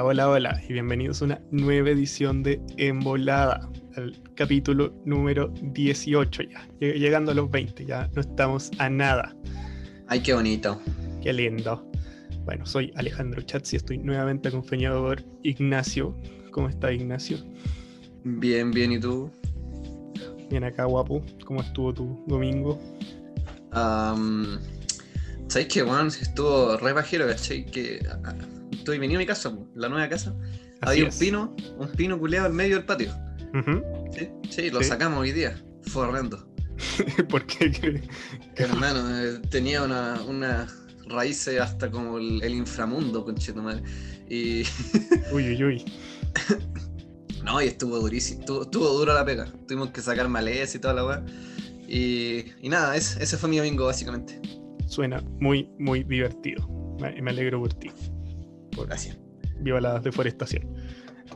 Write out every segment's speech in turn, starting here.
Hola, hola, hola y bienvenidos a una nueva edición de Embolada, el capítulo número 18 ya, llegando a los 20, ya no estamos a nada. Ay, qué bonito. Qué lindo. Bueno, soy Alejandro Chatz y estoy nuevamente acompañado por Ignacio. ¿Cómo está Ignacio? Bien, bien, ¿y tú? Bien acá, guapo. ¿Cómo estuvo tu domingo? Um, ¿Sabes qué, Juan? Estuvo re bajero, ¿cachai? Que estoy venido a mi casa, la nueva casa. Había un pino, un pino culeado en medio del patio. ¿Sí? sí, lo sacamos hoy día. Fue horrendo. ¿Por qué? Hermano, eh, tenía una, una raíces hasta como el, inframundo, conchito madre. Y. uy, uy, uy. no, y estuvo durísimo. Estuvo, estuvo duro la pega. Tuvimos que sacar maleza y toda la weá. Y, y, nada, ese, ese fue mi domingo, básicamente. Suena muy, muy divertido. Me, me alegro por ti. Gracias. Viva la deforestación.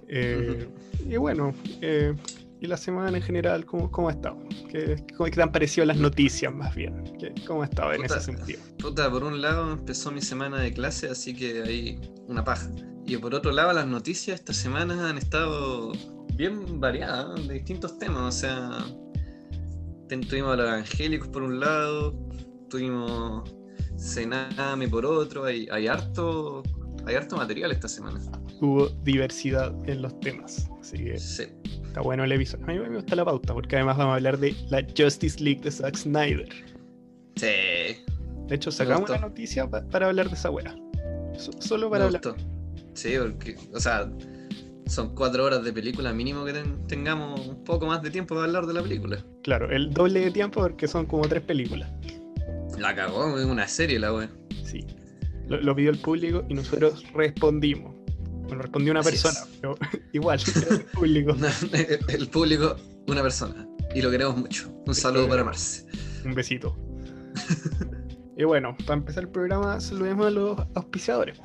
Eh, y bueno, eh, ¿y la semana en general cómo, cómo ha estado? ¿Qué, cómo, te han parecido las noticias más bien? ¿Cómo ha estado en ese sentido? Puta, por un lado empezó mi semana de clase, así que hay una paja. Y por otro lado, las noticias esta semana han estado bien variadas, de distintos temas. O sea, tuvimos a los evangélicos por un lado, tuvimos Sename por otro, hay, hay harto hay harto material esta semana. Hubo diversidad en los temas, así que está bueno el episodio. A mí me gusta la pauta porque además vamos a hablar de la Justice League de Zack Snyder. Sí. De hecho, sacamos una noticia para hablar de esa wea. solo para hablar. Sí, porque, o sea, son cuatro horas de película mínimo que tengamos un poco más de tiempo para hablar de la película. Claro, el doble de tiempo porque son como tres películas. La cagó, es una serie la wea. Sí lo, pidió el público y nosotros respondimos. Bueno, respondió una persona, pero igual, el público. el público, una persona. Y lo queremos mucho. Un saludo para Marce. Un besito. y bueno, para empezar el programa, saludemos a los auspiciadores,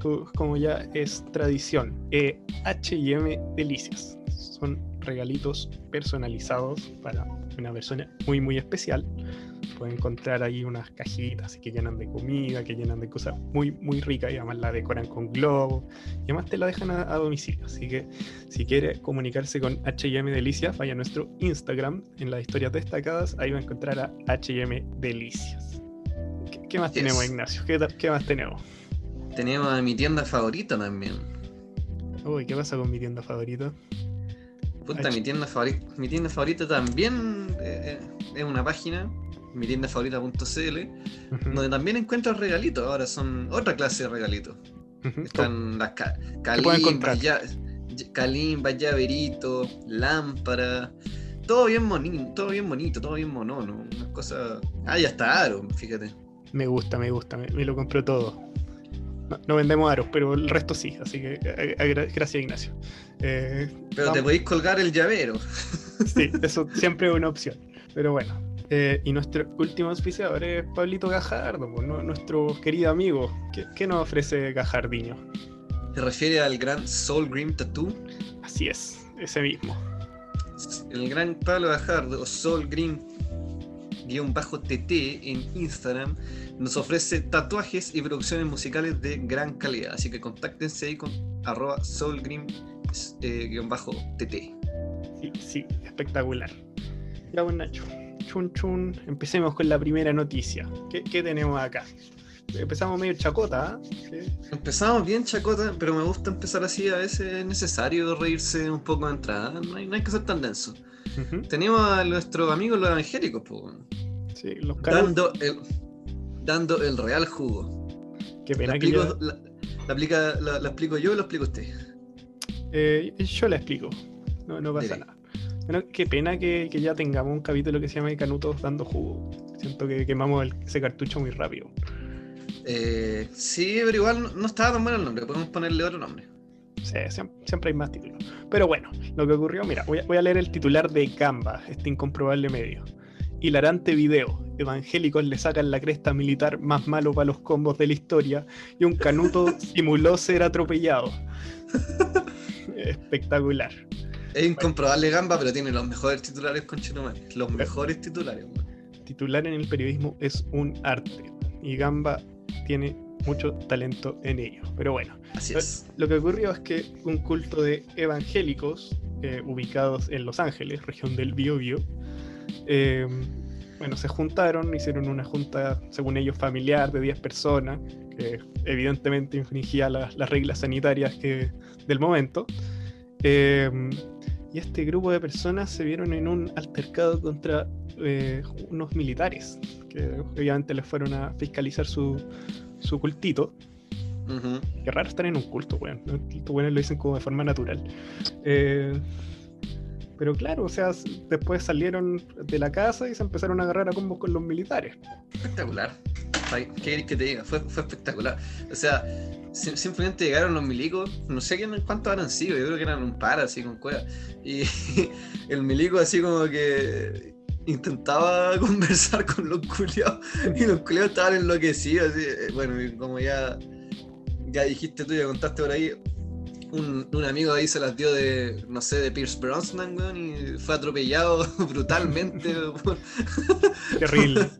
como ya es tradición. HM Delicias. Son regalitos personalizados para una persona muy, muy especial pueden encontrar ahí unas cajitas que llenan de comida, que llenan de cosas muy, muy ricas y además la decoran con globos y además te la dejan a, domicilio. Así que si quiere comunicarse con HM Delicias, vaya a nuestro Instagram en las historias destacadas, ahí va a encontrar a HM Delicias. ¿Qué, más tenemos, Ignacio? ¿Qué, ¿Qué más tenemos? Tenemos a mi tienda favorita también. Uy, ¿qué pasa con mi tienda favorita? Puta, mi tienda, favorita, mi tienda favorita también eh, eh, es una página mi tienda favorita.cl, donde también encuentras regalitos. Ahora son otra clase de regalitos. Están las ca calimbas, llaveritos, lámparas. Todo bien bonito, todo bien bonito, todo bien monono. Unas cosas. Ah, ya está Aro, fíjate. Me gusta, me gusta, me, lo compró todo. No, vendemos aros, pero el resto sí, así que eh, eh, gracias Ignacio. Eh, pero te podéis colgar el llavero. Sí, eso siempre es una opción. Pero bueno, eh, y nuestro último auspiciador es Pablito Gajardo, nuestro querido amigo. ¿Qué, nos ofrece Gajardiño? ¿Se refiere al gran Soul Grim Tattoo? Así es, ese mismo. El gran Pablo Gajardo, Soul Grim bajo TT en Instagram nos ofrece tatuajes y producciones musicales de gran calidad. Así que contáctense ahí con arroba soulgrim-tt. Eh, sí, sí, espectacular. Ya buen Nacho chun chun, empecemos con la primera noticia. ¿Qué, tenemos acá? Empezamos medio chacota, ¿eh? Empezamos bien chacota, pero me gusta empezar así, a veces es necesario reírse un poco de entrada, no hay, que ser tan denso. Tenemos a nuestros amigos los evangélicos, pues, sí, los dando, el, dando el real jugo. Qué pena que yo... la, la, explico yo o lo explico usted? Eh, yo la explico, no, no pasa nada. Bueno, qué pena que, ya tengamos un capítulo que se llama Canutos dando jugo. Siento que quemamos ese cartucho muy rápido. Eh, sí, pero igual no, estaba tan bueno el nombre, podemos ponerle otro nombre. Sí, siempre, hay más títulos. Pero bueno, lo que ocurrió, mira, voy a, leer el titular de Gamba, este incomprobable medio. Hilarante video. Evangélicos le sacan la cresta militar más malo para los combos de la historia y un canuto simuló ser atropellado. Espectacular. Es incomprobable Gamba, pero tiene los mejores titulares con Los mejores titulares. Titular en el periodismo es un arte. Y Gamba tiene mucho talento en ello. Pero bueno, Así es. lo que ocurrió es que un culto de evangélicos eh, ubicados en Los Ángeles, región del Biobío, eh, bueno, se juntaron, hicieron una junta, según ellos, familiar de 10 personas, que evidentemente infringía las, las reglas sanitarias que, del momento. Eh, y este grupo de personas se vieron en un altercado contra eh, unos militares, que obviamente les fueron a fiscalizar su, su cultito. Ujú. Qué raro estar en un culto, weón. ¿no? Estos weones lo dicen como de forma natural. Eh, pero claro, o sea, después salieron de la casa y se empezaron a agarrar a combos con los militares. Espectacular. ¿Qué querés que te diga? Fue, fue espectacular. O sea, sim- simplemente llegaron los milicos, no sé quién, cuántos habrán sido, yo creo que eran un par así con cueva. Y el milico así como que intentaba conversar con los culiados y los culiados estaban enloquecidos. Así. eh, Bueno, y como ya, ya dijiste tú, ya contaste por ahí, un, un amigo ahí se las dio de, no sé, de Pierce Brosnan, weón, y fue atropellado brutalmente. Terrible.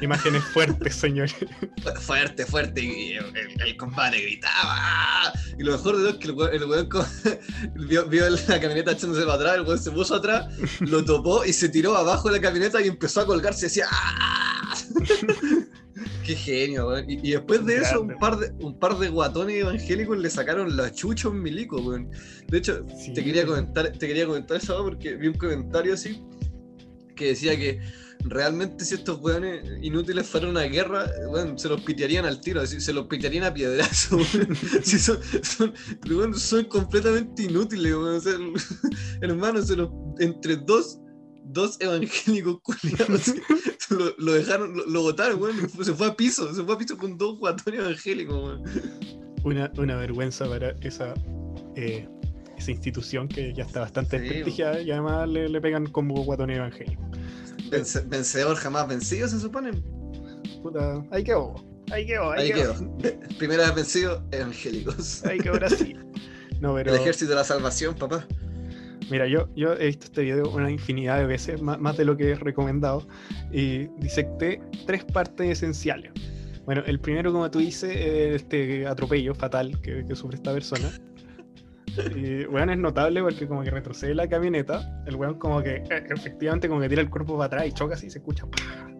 Imágenes fuertes, señores. Fu- Fuerte, fuerte, y el, el- compadre gritaba. ¡ah! Y lo mejor de todo es que el weón, el weón vio, vio la camioneta echándose para atrás, el weón se puso atrás, lo topó y se tiró abajo de la camioneta y empezó a colgarse. Decía, ¡ah! Qué genio, weón. Y, y después de eso, un par de, un par de guatones evangélicos le sacaron la chucha a un milico, weón. De hecho, Sí. te quería comentar, te quería comentar eso porque vi un comentario así que decía que realmente si estos weones inútiles fueran una guerra, weón, se los pitearían al tiro, se los pitearían a piedrazo, son, completamente inútiles. O hermano, se los, entre dos, dos evangélicos culiados, lo, dejaron, lo, botaron, se fue a piso, se fue a piso con dos guatones evangélicos. Una, una vergüenza para esa, eh, esa institución que ya está bastante Sí, desprestigiada y además le, le pegan como guatón evangélico. Vence- vencedor jamás vencido, se supone. Puta, ahí quedó. Ahí quedó, ahí, Ahí quedó. quedó. Primera vez vencido, evangélicos. Ahí quedó Brasil. No, pero. El ejército de la salvación, papá. Mira, yo, yo he visto este video una infinidad de veces, más, más de lo que es recomendado, y disecté tres partes esenciales. Bueno, el primero, como tú dices, es este atropello fatal que, que sufre esta persona. Y, weón, es notable porque como que retrocede la camioneta, el weón como que eh, efectivamente como que tira el cuerpo para atrás y choca así y se escucha. ¡pah!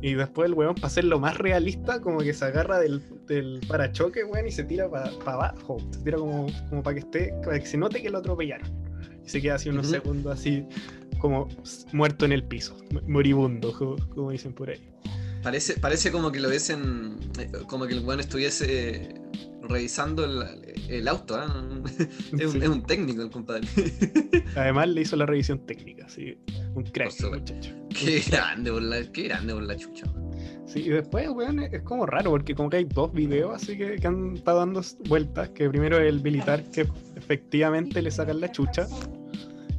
Y después el weón, para hacerlo más realista, como que se agarra del, del parachoque, weón, y se tira para abajo. Se tira como, como para que esté, para que se note que lo atropellaron. Y se queda así unos Ujú. segundos así como muerto en el piso, moribundo, como, como dicen por ahí. Parece, parece como que lo ves en. eh, Como que el weón estuviese revisando el, el auto. ¿ah? Es, un, Sí. es un técnico el compadre. Además le hizo la revisión técnica, así, un crack, muchacho. qué grande por la, qué grande por la chucha. Sí, y después, weón, es como raro, porque como que hay dos videos así que, que han estado dando vueltas, que primero el militar que efectivamente le sacan la chucha,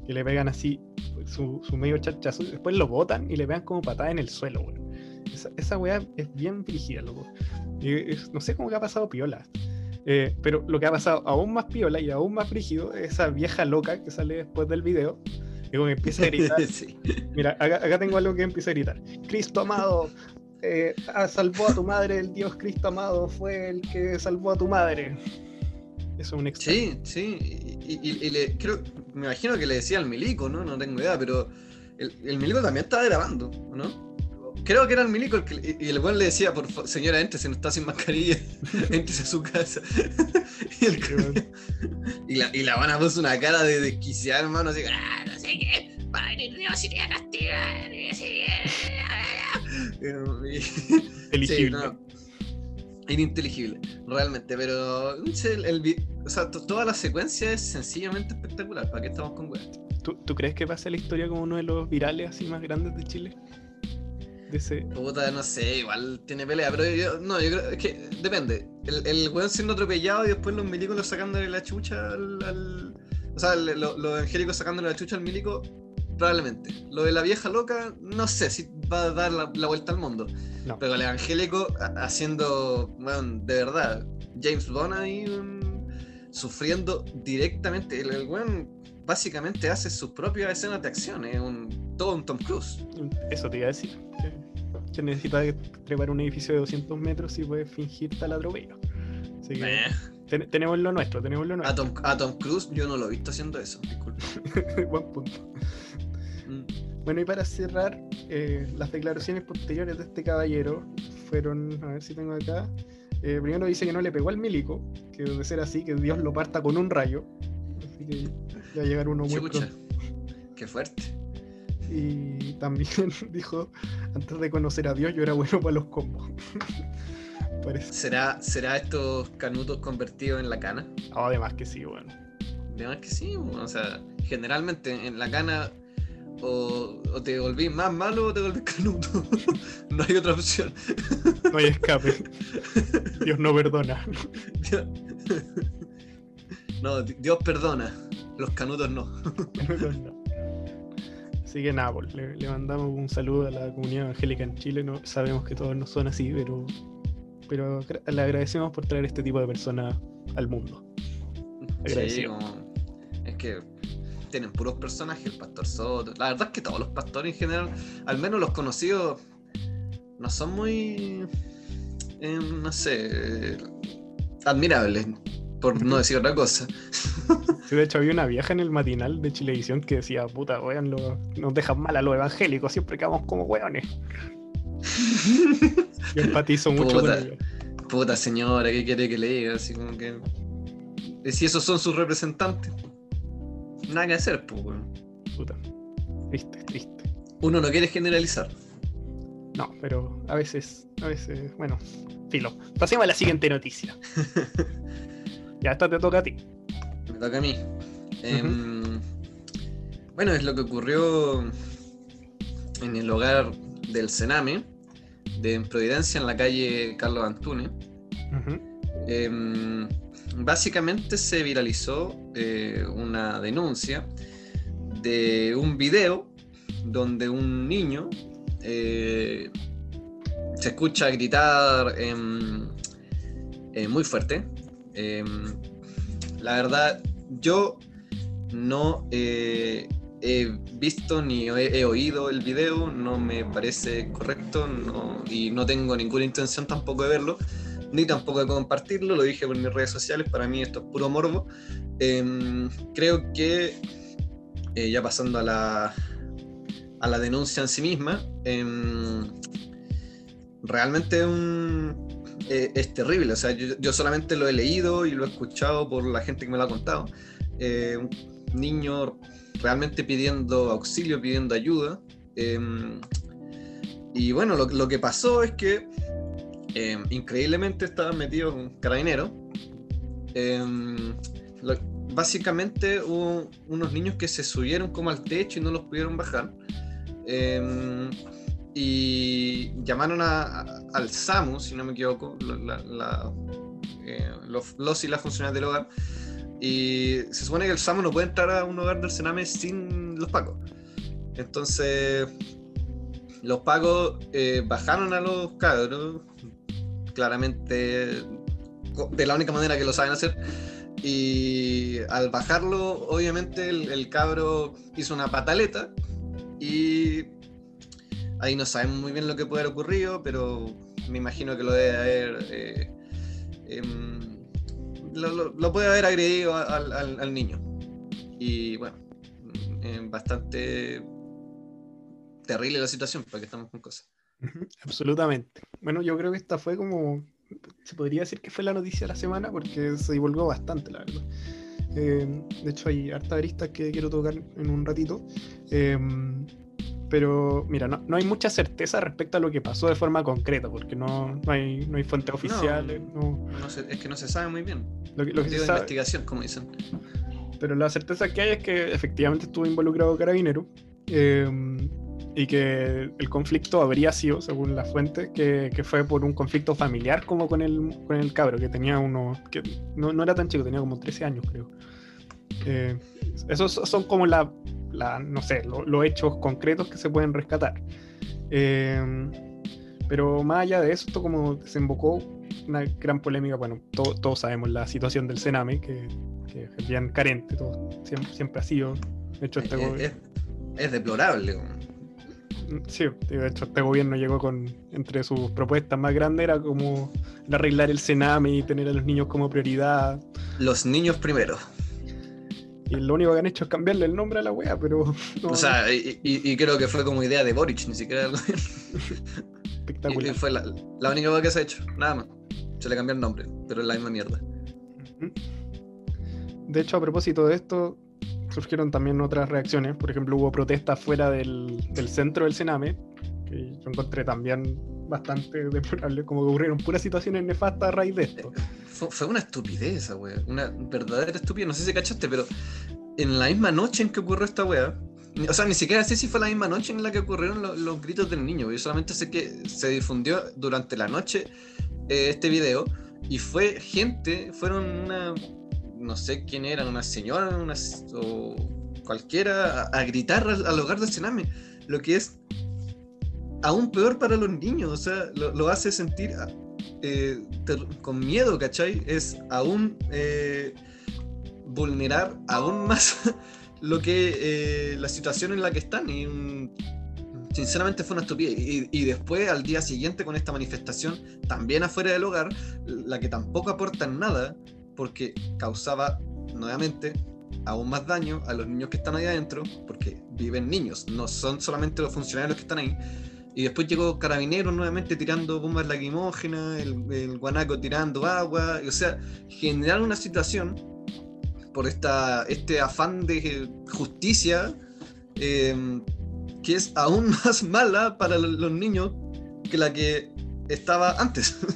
que le pegan así su, su medio chachazo, y después lo botan y le pegan como patada en el suelo, weón. Esa, esa weá es bien brígida, loco. Y es- no sé cómo que ha pasado piola. Eh, pero lo que ha pasado aún más piola y aún más frígido es esa vieja loca que sale después del video, y como que empieza a gritar sí. Mira, acá, acá tengo algo que empieza a gritar. Cristo amado, eh, salvó a tu madre, el Dios Cristo amado fue el que salvó a tu madre. Eso es un extra. Sí, sí. Y, y- y le, creo, me imagino que le decía al milico, ¿no? No tengo idea, pero el, el milico también estaba grabando, ¿no? Creo que era el milico el que, y el buen le decía, por fa- señora, entre, se no está sin mascarilla, entrese a su casa. y, el- y la, y la Habana puso una cara de desquiciada, hermano, así, ah, no sé qué, padre Dios, si te va a castigar, no sé qué". Y- Eligible. Sí, no. Ininteligible, realmente, pero el, el o sea, toda la secuencia es sencillamente espectacular. ¿Para qué estamos con weas? ¿Tú, tú crees que pasa la historia como uno de los virales así más grandes de Chile? Puta, no sé, igual tiene pelea, pero yo, no, yo creo es que depende. El, el weón siendo atropellado y después los milicos sacándole la chucha al. al- o sea, el- lo- los angélicos sacándole la chucha al milico, probablemente. Lo de la vieja loca, no sé si va a dar la, la vuelta al mundo. No. Pero el evangélico ha- haciendo, bueno, de verdad, James Bond ahí um, sufriendo directamente. El, el weón básicamente hace sus propias escenas de acción, es un, todo un Tom Cruise. Eso te iba a decir. Sí. Que necesita trepar un edificio de 200 metros y puede fingir tal atropello. Así que Eh, ten- tenemos lo nuestro, tenemos lo a, nuestro. Tom, a Tom Cruise yo no lo he visto haciendo eso, disculpa. Buen punto. Mm, Bueno, y para cerrar, eh, las declaraciones posteriores de este caballero fueron, a ver si tengo acá. eh, primero dice que no le pegó al milico, que de ser así, que Dios lo parta con un rayo. Así que ya a llegar uno muy qué fuerte. Y también dijo, antes de conocer a Dios, yo era bueno para los combos. Parece. ¿Será, ¿Será estos canutos convertidos en la cana? Oh, además que sí, bueno. De más que sí, bueno, o sea, generalmente en la cana o, o te volvís más malo o te volvís canuto. no hay otra opción. No hay escape. Dios no perdona. no, Di- Dios perdona, los canutos no. No. Así que nada, pues, le, le mandamos un saludo a la comunidad evangélica en Chile. No, sabemos que todos no son así, pero, pero le agradecemos por traer este tipo de personas al mundo. Sí, como- es que tienen puros personajes, el pastor Soto. La verdad es que todos los pastores en general, al menos los conocidos, no son muy, eh, no sé, admirables, por no decir otra cosa. Sí, de hecho, había una vieja en el matinal de Chilevisión que decía, puta, weón, lo- nos dejan mal a los evangélicos, siempre quedamos como weones. Yo empatizo mucho Puta. con ella. Puta señora, ¿qué quiere que le diga? Así como que. Si esos son sus representantes, nada que hacer, pues, weón. Puta. Triste, triste. Uno no quiere generalizar. No, pero a veces, a veces, bueno, filo. Pasemos a la siguiente noticia. Ya, esta te toca a ti. Me toca a mí. Em, bueno, es lo que ocurrió en el hogar del Sename, de en Providencia, en la calle Carlos Antunes. Em, básicamente se viralizó eh, una denuncia de un video donde un niño eh, se escucha gritar em, eh, muy fuerte. La verdad, yo no eh, he visto ni he, oído el video, no me parece correcto y no tengo ninguna intención tampoco de verlo ni tampoco de compartirlo, lo dije por mis redes sociales, para mí esto es puro morbo. Em, creo que, eh, ya pasando a la, a la denuncia en sí misma, em, realmente es un- eh, es terrible, o sea, yo, yo solamente lo he leído y lo he escuchado por la gente que me lo ha contado. Eh, un niño realmente pidiendo auxilio, pidiendo ayuda. em, y bueno, lo, lo que pasó es que eh, increíblemente estaban metidos un carabinero. Em, lo- básicamente hubo unos niños que se subieron como al techo y no los pudieron bajar. Em, y llamaron a- a- al SAMU, si no me equivoco, la- la- eh, los, los y las funcionarias del hogar. Y se supone que el SAMU no puede entrar a un hogar del Sename sin los pacos. Entonces, los pacos eh, bajaron a los cabros, claramente de la única manera que lo saben hacer. Y al bajarlo, obviamente el, el cabro hizo una pataleta y ahí no sabemos muy bien lo que puede haber ocurrido, pero me imagino que lo debe haber... eh, em, lo, puede haber agredido al, niño. Y bueno, bastante terrible la situación, porque estamos con cosas. Absolutamente. Bueno, yo creo que esta fue como, se podría decir que fue la noticia de la semana porque se divulgó bastante, la verdad. Eh, de hecho, hay hartas aristas que quiero tocar en un ratito. Eh, pero mira, no, no hay mucha certeza respecto a lo que pasó de forma concreta, porque no, no hay, no hay fuentes oficiales. no- es que no se sabe muy bien. lo, que- lo que se de sabe- investigación, como dicen. pero la certeza que hay es que efectivamente estuvo involucrado Carabinero eh, y que el conflicto habría sido, según la fuente, que, que fue por un conflicto familiar como con el, con el cabro, que tenía uno, que no, no era tan chico, tenía como 13 años creo. Eh, esos son como la, la no sé, lo- los hechos concretos que se pueden rescatar. Eh, pero más allá de eso, esto como desembocó una gran polémica, bueno, to- todos sabemos la situación del Sename, que, que es bien carente, todo, siempre, siempre ha sido. De hecho, este Es, go- es- es deplorable. Sí, de hecho este gobierno llegó con, entre sus propuestas más grandes era como arreglar el Sename y tener a los niños como prioridad. Los niños primero. Y lo único que han hecho es cambiarle el nombre a la wea, pero... o sea, y, creo que fue como idea de Boric, ni siquiera del. Espectacular. Y, fue la, única cosa que se ha hecho, nada más. Se le cambió el nombre, pero es la misma mierda. De hecho, a propósito de esto, surgieron también otras reacciones. Por ejemplo, hubo protestas fuera del, centro del Sename, yo encontré también bastante deplorable, como que ocurrieron puras situaciones nefastas a raíz de esto. Fue, una estupidez esa wea, una verdadera estupidez. No sé si cachaste, pero en la misma noche en que ocurrió esta wea, o sea, ni siquiera sé si fue la misma noche en la que ocurrieron los, gritos del niño. Yo solamente sé que se difundió durante la noche eh, este video y fue gente, fueron una no sé quién era, una señora una, o cualquiera, a, gritar al, hogar del Sename, lo que es aún peor para los niños, o sea, lo, hace sentir eh, con miedo, ¿cachai? Es aún eh, vulnerar aún más lo que eh, la situación en la que están y sinceramente fue una estupidez. Y, y, después, al día siguiente, con esta manifestación, también afuera del hogar, la que tampoco aporta nada, porque causaba nuevamente aún más daño a los niños que están ahí adentro, porque viven niños, no son solamente los funcionarios que están ahí. Y después llegó Carabineros nuevamente tirando bombas lacrimógenas, el, guanaco tirando agua, o sea, generar una situación por esta, este afán de justicia em, que es aún más mala para los niños que la que estaba antes.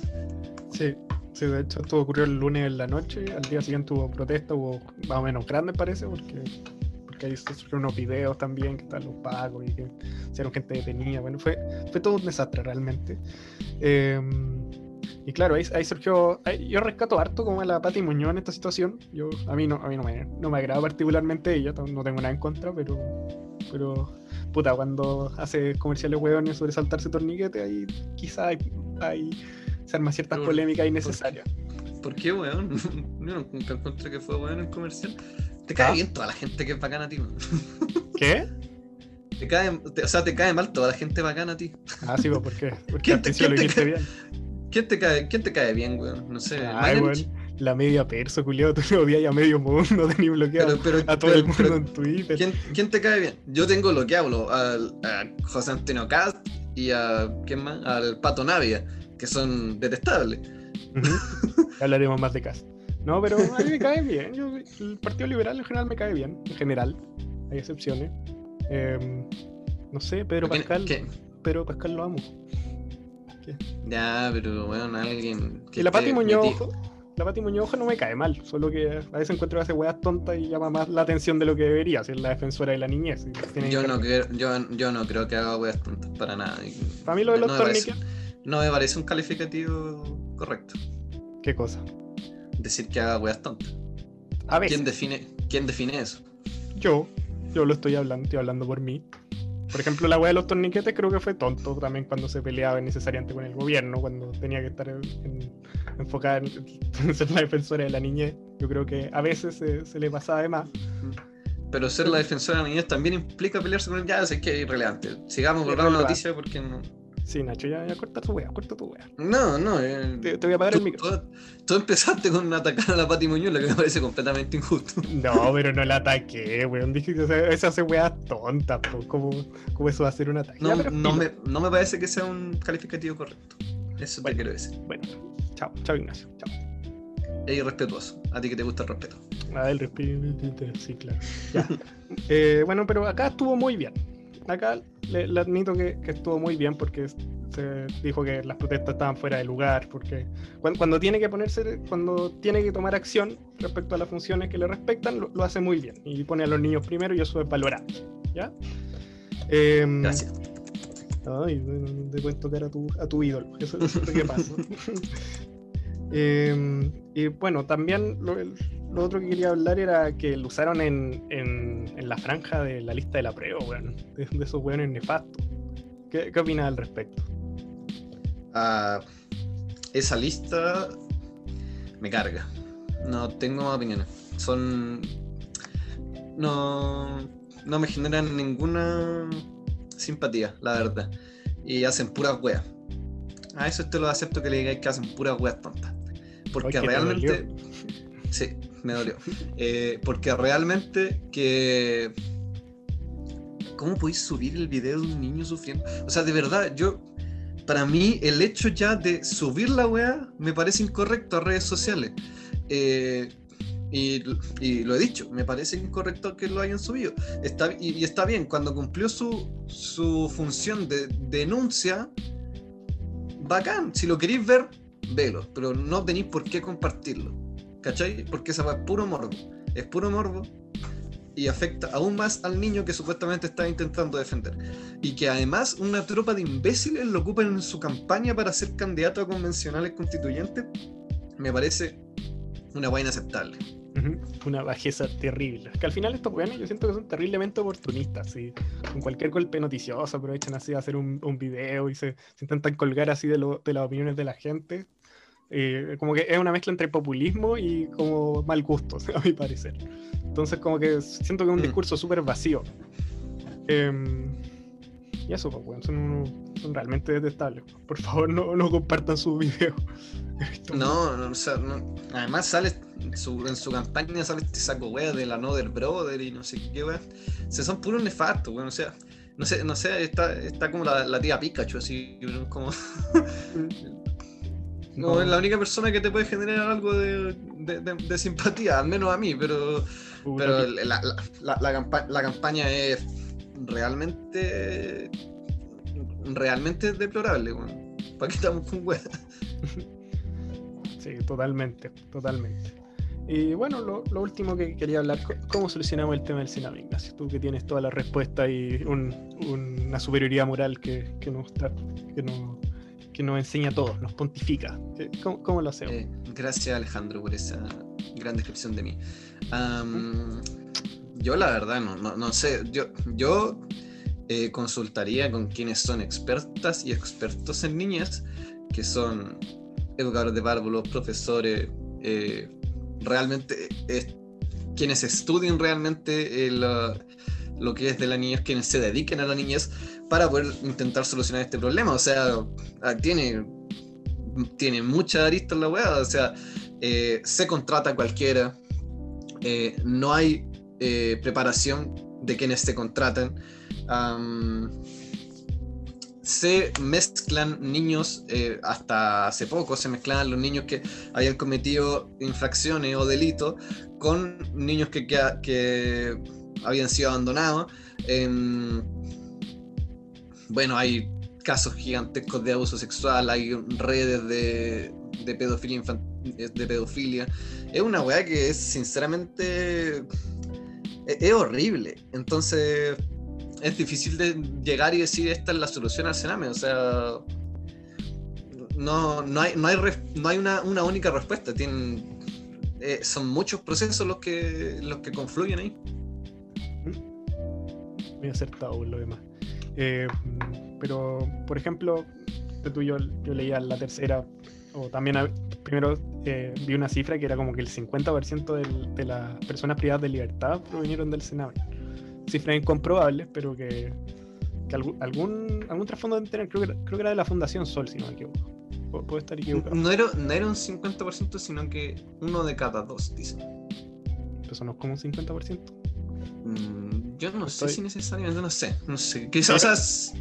Sí, Sí, de hecho, esto ocurrió el lunes en la noche, al día siguiente hubo protesta, hubo más o menos grande parece, porque, porque ahí surgieron unos videos también, que están los pagos y que hicieron gente detenida, bueno, fue, fue todo un desastre realmente. Em, y claro, ahí, ahí surgió, yo rescato harto como a la Pati Muñoz en esta situación, yo, a mí no, a mí no me, no me agrada particularmente ella, no tengo nada en contra, pero, pero puta, cuando hace comerciales hueones sobre saltarse torniquete, ahí quizá hay, hay se arma ciertas polémicas innecesarias. ¿Por qué, weón? Yo nunca encontré que fue weón en comercial. Te cae ¿Ah? bien toda la gente que es bacana a ti, weón. ¿Qué? Te cae, o sea, te cae mal toda la gente bacana a ti. Ah, sí, ¿por qué? Porque ¿Quién te, ¿quién lo dijiste bien. ¿Quién te, cae, ¿Quién te cae bien, weón? No sé. Ay, weón. La media perso, culiado, tú le odias a medio mundo, tenías bloqueado pero, a todo el mundo en Twitter. ¿quién, ¿quién, te cae bien? Yo tengo bloqueado al, a José Antonio Cast y a. ¿Quién más? Al Pato Navia que son detestables. Hablaremos más de Cast. No, pero a mí me cae bien. el Partido Liberal en general me cae bien. En general. Hay excepciones. Em, no sé, Pedro Pascal. ¿qué? Pedro Pascal lo amo. Ya, pero bueno, alguien. y la Pati Muñoz. La Pati Muñoz no me cae mal, solo que a veces encuentro que hace weas tontas y llama más la atención de lo que debería, ser la defensora de la niñez. Yo no, creo, yo, yo, no creo que haga weas tontas, para nada. Para mí lo de los no no me parece un calificativo correcto. ¿Qué cosa? Decir que haga weas tontas. ¿Quién define, ¿Quién define eso? Yo, yo lo estoy hablando, estoy hablando por mí. Por ejemplo, la wea de los torniquetes creo que fue tonto también cuando se peleaba necesariamente con el gobierno, cuando tenía que estar enfocada en, ser la defensora de la niñez. Yo creo que a veces se, le pasaba de más. Pero ser la defensora de la niñez también implica pelearse con el ya, es que es irrelevante. Sigamos con la noticia porque no. Sí, Nacho, ya, ya corta tu wea, corta tu wea. No, no. Eh, te, voy a apagar el micro. Tú, empezaste con atacar a la Pati Muñoz, lo que me parece completamente injusto. No, pero no la ataqué, weón. Dije que eso hace weas tontas, ¿Cómo, ¿Cómo, eso va a ser un ataque? No, no, me, no, me, parece que sea un calificativo correcto. Eso te quiero decir. Bueno, chao, chao Ignacio, chao. Es irrespetuoso, a ti que te gusta el respeto. Ah, el respeto, sí, claro. Ya. eh, bueno, pero acá estuvo muy bien acá le, admito que, estuvo muy bien porque se dijo que las protestas estaban fuera de lugar, porque cuando, tiene que ponerse, cuando tiene que tomar acción respecto a las funciones que le respectan, lo, hace muy bien y pone a los niños primero y eso es valorable. ¿ya? Em, Gracias. Ay, te puedes tocar a tu, a tu ídolo, eso, es lo que pasa. Em, y bueno, también lo, lo otro que quería hablar era que lo usaron en, en, la franja de la lista de la prueba, weón. De, esos weones nefastos. ¿Qué, qué opinas al respecto? Uh, esa lista me carga. No tengo opiniones. Son. No. No me generan ninguna simpatía, la verdad. Y hacen puras weas. A eso te lo acepto que le digáis que hacen puras weas tontas. Porque realmente. Sí, me dolió. Eh, porque realmente que. ¿Cómo podéis subir el video de un niño sufriendo? O sea, de verdad, yo. Para mí, el hecho ya de subir la wea me parece incorrecto a redes sociales. Eh, y, lo he dicho, me parece incorrecto que lo hayan subido. Está, y, está bien, cuando cumplió su, su función de denuncia, bacán. Si lo queréis ver, velo, pero no tenéis por qué compartirlo. ¿Cachai? Porque esa es puro morbo. Es puro morbo y afecta aún más al niño que supuestamente está intentando defender. Y que además una tropa de imbéciles lo ocupen en su campaña para ser candidato a convencionales constituyentes, me parece una buena inaceptable. Una bajeza terrible. Que al final estos weones yo siento que son terriblemente oportunistas. y Con cualquier golpe noticioso aprovechan así a hacer un, un video y se, intentan colgar así de, lo, de, las opiniones de la gente. Eh, como que es una mezcla entre populismo y como mal gusto, a mi parecer. Entonces como que siento que es un mm. discurso súper vacío. Em, y eso, pues, son, son, realmente detestables. Por favor, no, no compartan su video. no, no, o sea, además sale su, en su campaña sale este saco wea de la Nother Brother y no sé qué wea. O sea, son puros nefastos, weón. O sea, no sé, no sé, está, está como la, la tía Pikachu, así, como. no. es la única persona que te puede generar algo de, de, de, simpatía, al menos a mí, pero, pero la, la, la, campaña es realmente realmente deplorable, weón. ¿Para qué estamos con wea? Sí, totalmente, totalmente. Y bueno, lo, último que quería hablar, ¿cómo solucionamos el tema del Senado, Ignacio? Tú que tienes toda la respuesta y una superioridad moral que, que, nos, que, nos, que nos enseña a todos, nos pontifica. ¿Cómo, lo hacemos? Eh, gracias Alejandro por esa gran descripción de mí. yo la verdad no, no, sé, yo, yo eh, consultaría con quienes son expertas y expertos en niñas, que son educadores de párvulos, profesores, eh, realmente es, quienes estudien realmente lo que es de la niñez, quienes se dediquen a la niñez para poder intentar solucionar este problema. O sea, ah, tiene, tiene mucha arista en la weá, o sea, eh, se contrata cualquiera, eh, no hay preparación de quienes se contratan se mezclan niños, eh, hasta hace poco se mezclaban los niños que habían cometido infracciones o delitos con niños que, que, habían sido abandonados. Bueno, hay casos gigantescos de abuso sexual, hay redes de, de pedofilia. Es una weá que es sinceramente... E-, es horrible. Entonces es difícil de llegar y decir esta es la solución al cename. O sea, no, no hay, no hay, no hay una, una, única respuesta. Tienen, eh, son muchos procesos los que, los que confluyen ahí. Muy acertado lo demás. Eh, pero, por ejemplo, tú, yo, yo leía la tercera, o también primero eh, vi una cifra que era como que el 50% de las personas privadas de libertad provinieron del Sename cifras incomprobables, pero que, que algún, algún, trasfondo de tener. Creo que, creo que era de la Fundación Sol, si no me equivoco. Puedo estar equivocado. No era, no era un 50%, sino que uno de cada dos, dicen. Eso no es como un 50%. Mm, yo no sé si necesariamente, no sé. No sé. Quizás.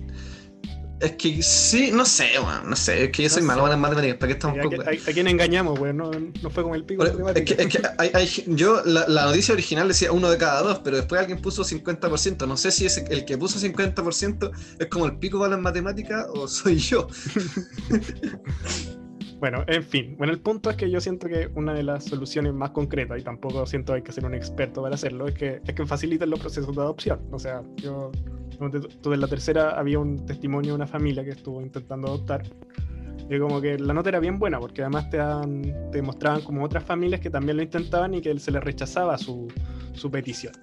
Es que sí, no sé, weón, no sé, es que yo soy malo en matemáticas, ¿para qué estamos ¿A, a, quién engañamos, weón? No, no, fue con el pico. es que, es que hay, hay, yo, la, la, noticia original decía uno de cada dos, pero después alguien puso 50%. No sé si es el que puso 50% es como el pico para las matemáticas o soy yo. bueno, en fin. Bueno, el punto es que yo siento que una de las soluciones más concretas, y tampoco siento que hay que ser un experto para hacerlo, es que, es que faciliten los procesos de adopción. O sea, yo entonces, la tercera había un testimonio de una familia que estuvo intentando adoptar. Y como que la nota era bien buena, porque además te, te mostraban como otras familias que también lo intentaban y que se les rechazaba su, su petición.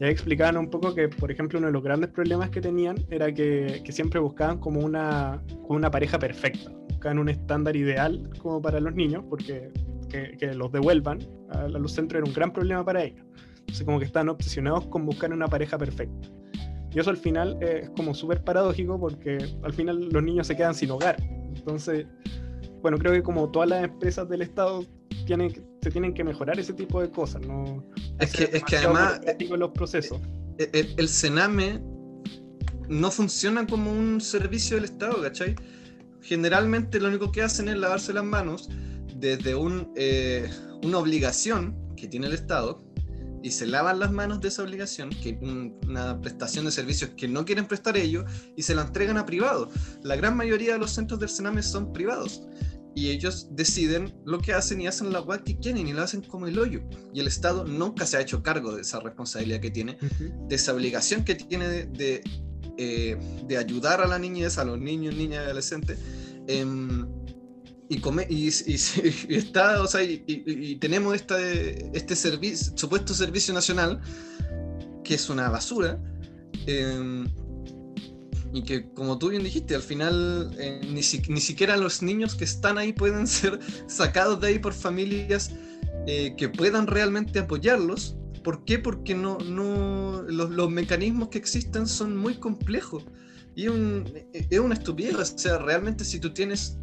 Y ahí explicaban un poco que, por ejemplo, uno de los grandes problemas que tenían era que, que siempre buscaban como una, una pareja perfecta. Buscaban un estándar ideal como para los niños, porque que, que los devuelvan a los centros era un gran problema para ellos. Entonces como que estaban obsesionados con buscar una pareja perfecta. Y eso al final es como súper paradójico porque al final los niños se quedan sin hogar. Entonces, bueno, creo que como todas las empresas del Estado tienen, se tienen que mejorar ese tipo de cosas, ¿no? Es que, es que además... los procesos. El, el, el Sename no funciona como un servicio del Estado, ¿cachai? Generalmente lo único que hacen es lavarse las manos desde un, eh, una obligación que tiene el Estado y se lavan las manos de esa obligación, que una prestación de servicios que no quieren prestar ellos, y se la entregan a privados. La gran mayoría de los centros del Sename son privados. Y ellos deciden lo que hacen y hacen la web que quieren y lo hacen como el hoyo. Y el Estado nunca se ha hecho cargo de esa responsabilidad que tiene, de esa obligación que tiene de, eh, de, ayudar a la niñez, a los niños, niñas y adolescentes. Em, y, come, y, está, o sea, y, tenemos este, este supuesto servicio nacional, que es una basura, em, y que como tú bien dijiste, al final eh, ni, ni, siquiera los niños que están ahí pueden ser sacados de ahí por familias eh, que puedan realmente apoyarlos. ¿Por qué? Porque no, no, los, los mecanismos que existen son muy complejos. Y un, es una estupidez. O sea, realmente si tú tienes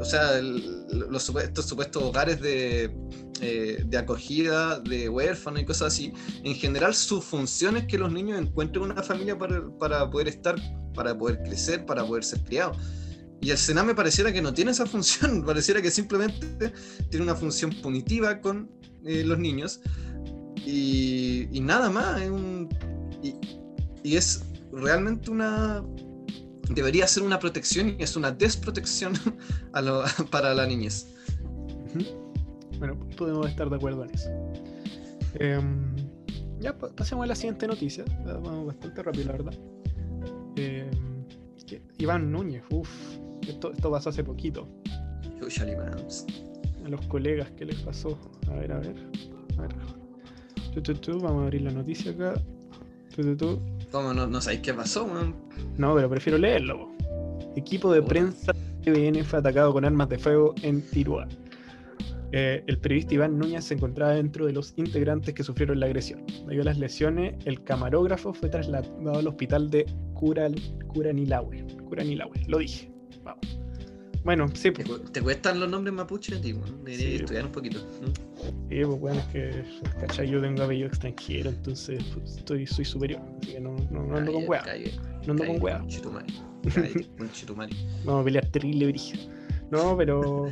o sea, los estos supuestos hogares de, eh, de, acogida de huérfanos y cosas así, en general su función es que los niños encuentren una familia para, para poder estar, para poder crecer, para poder ser criados. Y el Sename me pareciera que no tiene esa función, pareciera que simplemente tiene una función punitiva con eh, los niños y, y, nada más. Es un, y, y es realmente una debería ser una protección y es una desprotección para la niñez. Bueno, podemos estar de acuerdo en eso. Em, ya pasemos a la siguiente noticia. Vamos bastante rápido, la verdad. Em, Iván Núñez, uff, esto, esto pasó hace poquito. A los colegas, ¿qué les pasó? A ver, a ver. A ver. Vamos a abrir la noticia acá. ¿Cómo no, no sabéis qué pasó, man? No, pero prefiero leerlo. Equipo de prensa de fue atacado con armas de fuego en Tirúa. Eh, el periodista Iván Núñez se encontraba dentro de los integrantes que sufrieron la agresión. Debido a las lesiones, el camarógrafo fue trasladado al hospital de Cural, Curanilahue. Curanilahue, lo dije. Vamos. Bueno, sí. ¿Te, pues. ¿Te cuestan los nombres mapuches, tío? Debería estudiar un poquito. Sí, pues bueno, es que, ¿cachai? Yo tengo apellido extranjero, entonces pues, estoy, soy superior. Así que no, no, no ando con weá. No ando con weá. Un chitumari. Vamos a pelear terrible. No, pero,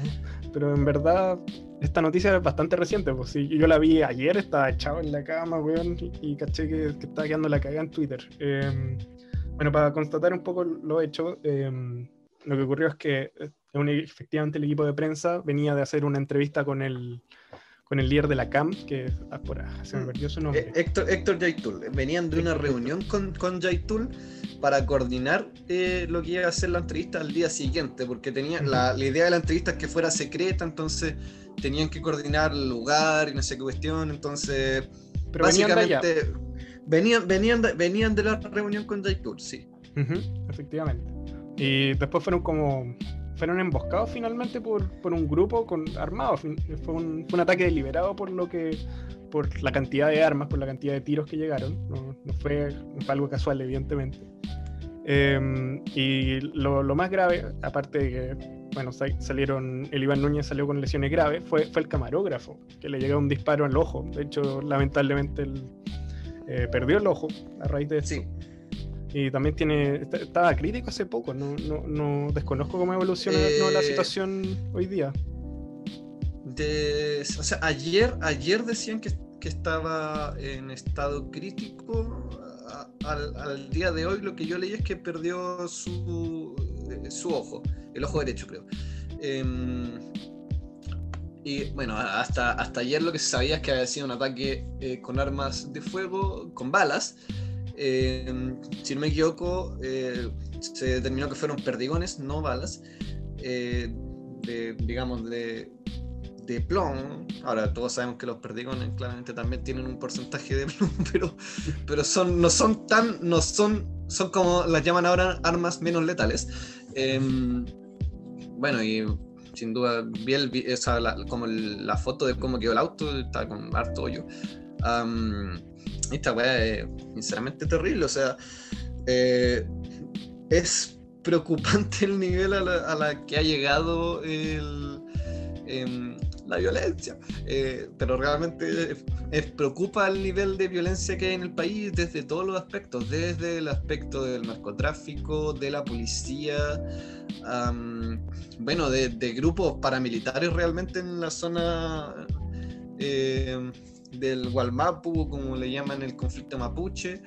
pero en verdad esta noticia es bastante reciente, pues sí, yo la vi ayer, estaba echado en la cama, weón, y, caché que, estaba quedando la cagada en Twitter. Em, bueno, para constatar un poco lo hecho, eh, lo que ocurrió es que efectivamente el equipo de prensa venía de hacer una entrevista con el, con el líder de la CAM, que ah, por, se me perdió su nombre. Eh, Héctor, Héctor Yaitul. Venían de una reunión con, con Yaitul para coordinar eh, lo que iba a ser la entrevista al día siguiente, porque tenía, la, la, idea de la entrevista es que fuera secreta, entonces tenían que coordinar el lugar y no sé qué cuestión, entonces Pero básicamente venían, venían, de, venían de la reunión con Yaitul, sí. efectivamente. Y después fueron como fueron emboscados finalmente por, por un grupo con armados. Fue un, fue ataque deliberado por lo que por la cantidad de armas, por la cantidad de tiros que llegaron. No, fue, fue, algo casual, evidentemente. Eh, y lo, más grave, aparte de que bueno, salieron, el Iván Núñez salió con lesiones graves, fue, fue el camarógrafo, que le llegó un disparo al ojo. De hecho, lamentablemente, eh, perdió el ojo a raíz de eso. Sí. Y también tiene. Estaba crítico hace poco, no, no, no desconozco cómo evoluciona eh, la situación hoy día. De, o sea, ayer, ayer decían que, que estaba en estado crítico. al, al, día de hoy lo que yo leí es que perdió su, eh, su ojo, el ojo derecho creo. Eh, y bueno, hasta, hasta ayer lo que se sabía es que había sido un ataque eh, con armas de fuego, con balas. Eh, si no me equivoco, eh, se determinó que fueron perdigones, no balas, eh, de, digamos, de, de plomo. Ahora, todos sabemos que los perdigones claramente también tienen un porcentaje de plomo, pero, pero son, no son tan, no son, son como las llaman ahora armas menos letales. Em, bueno, y sin duda vi, el, esa, la, como la foto de cómo quedó el auto, está con harto hoyo. Um, esta weá es sinceramente terrible. O sea, Eh, es preocupante el nivel a la, que ha llegado em, la violencia, eh, pero realmente preocupa el nivel de violencia que hay en el país desde todos los aspectos, desde el aspecto del narcotráfico, de la policía, bueno, de, grupos paramilitares realmente en la zona em, del Gualmapu, como le llaman el conflicto mapuche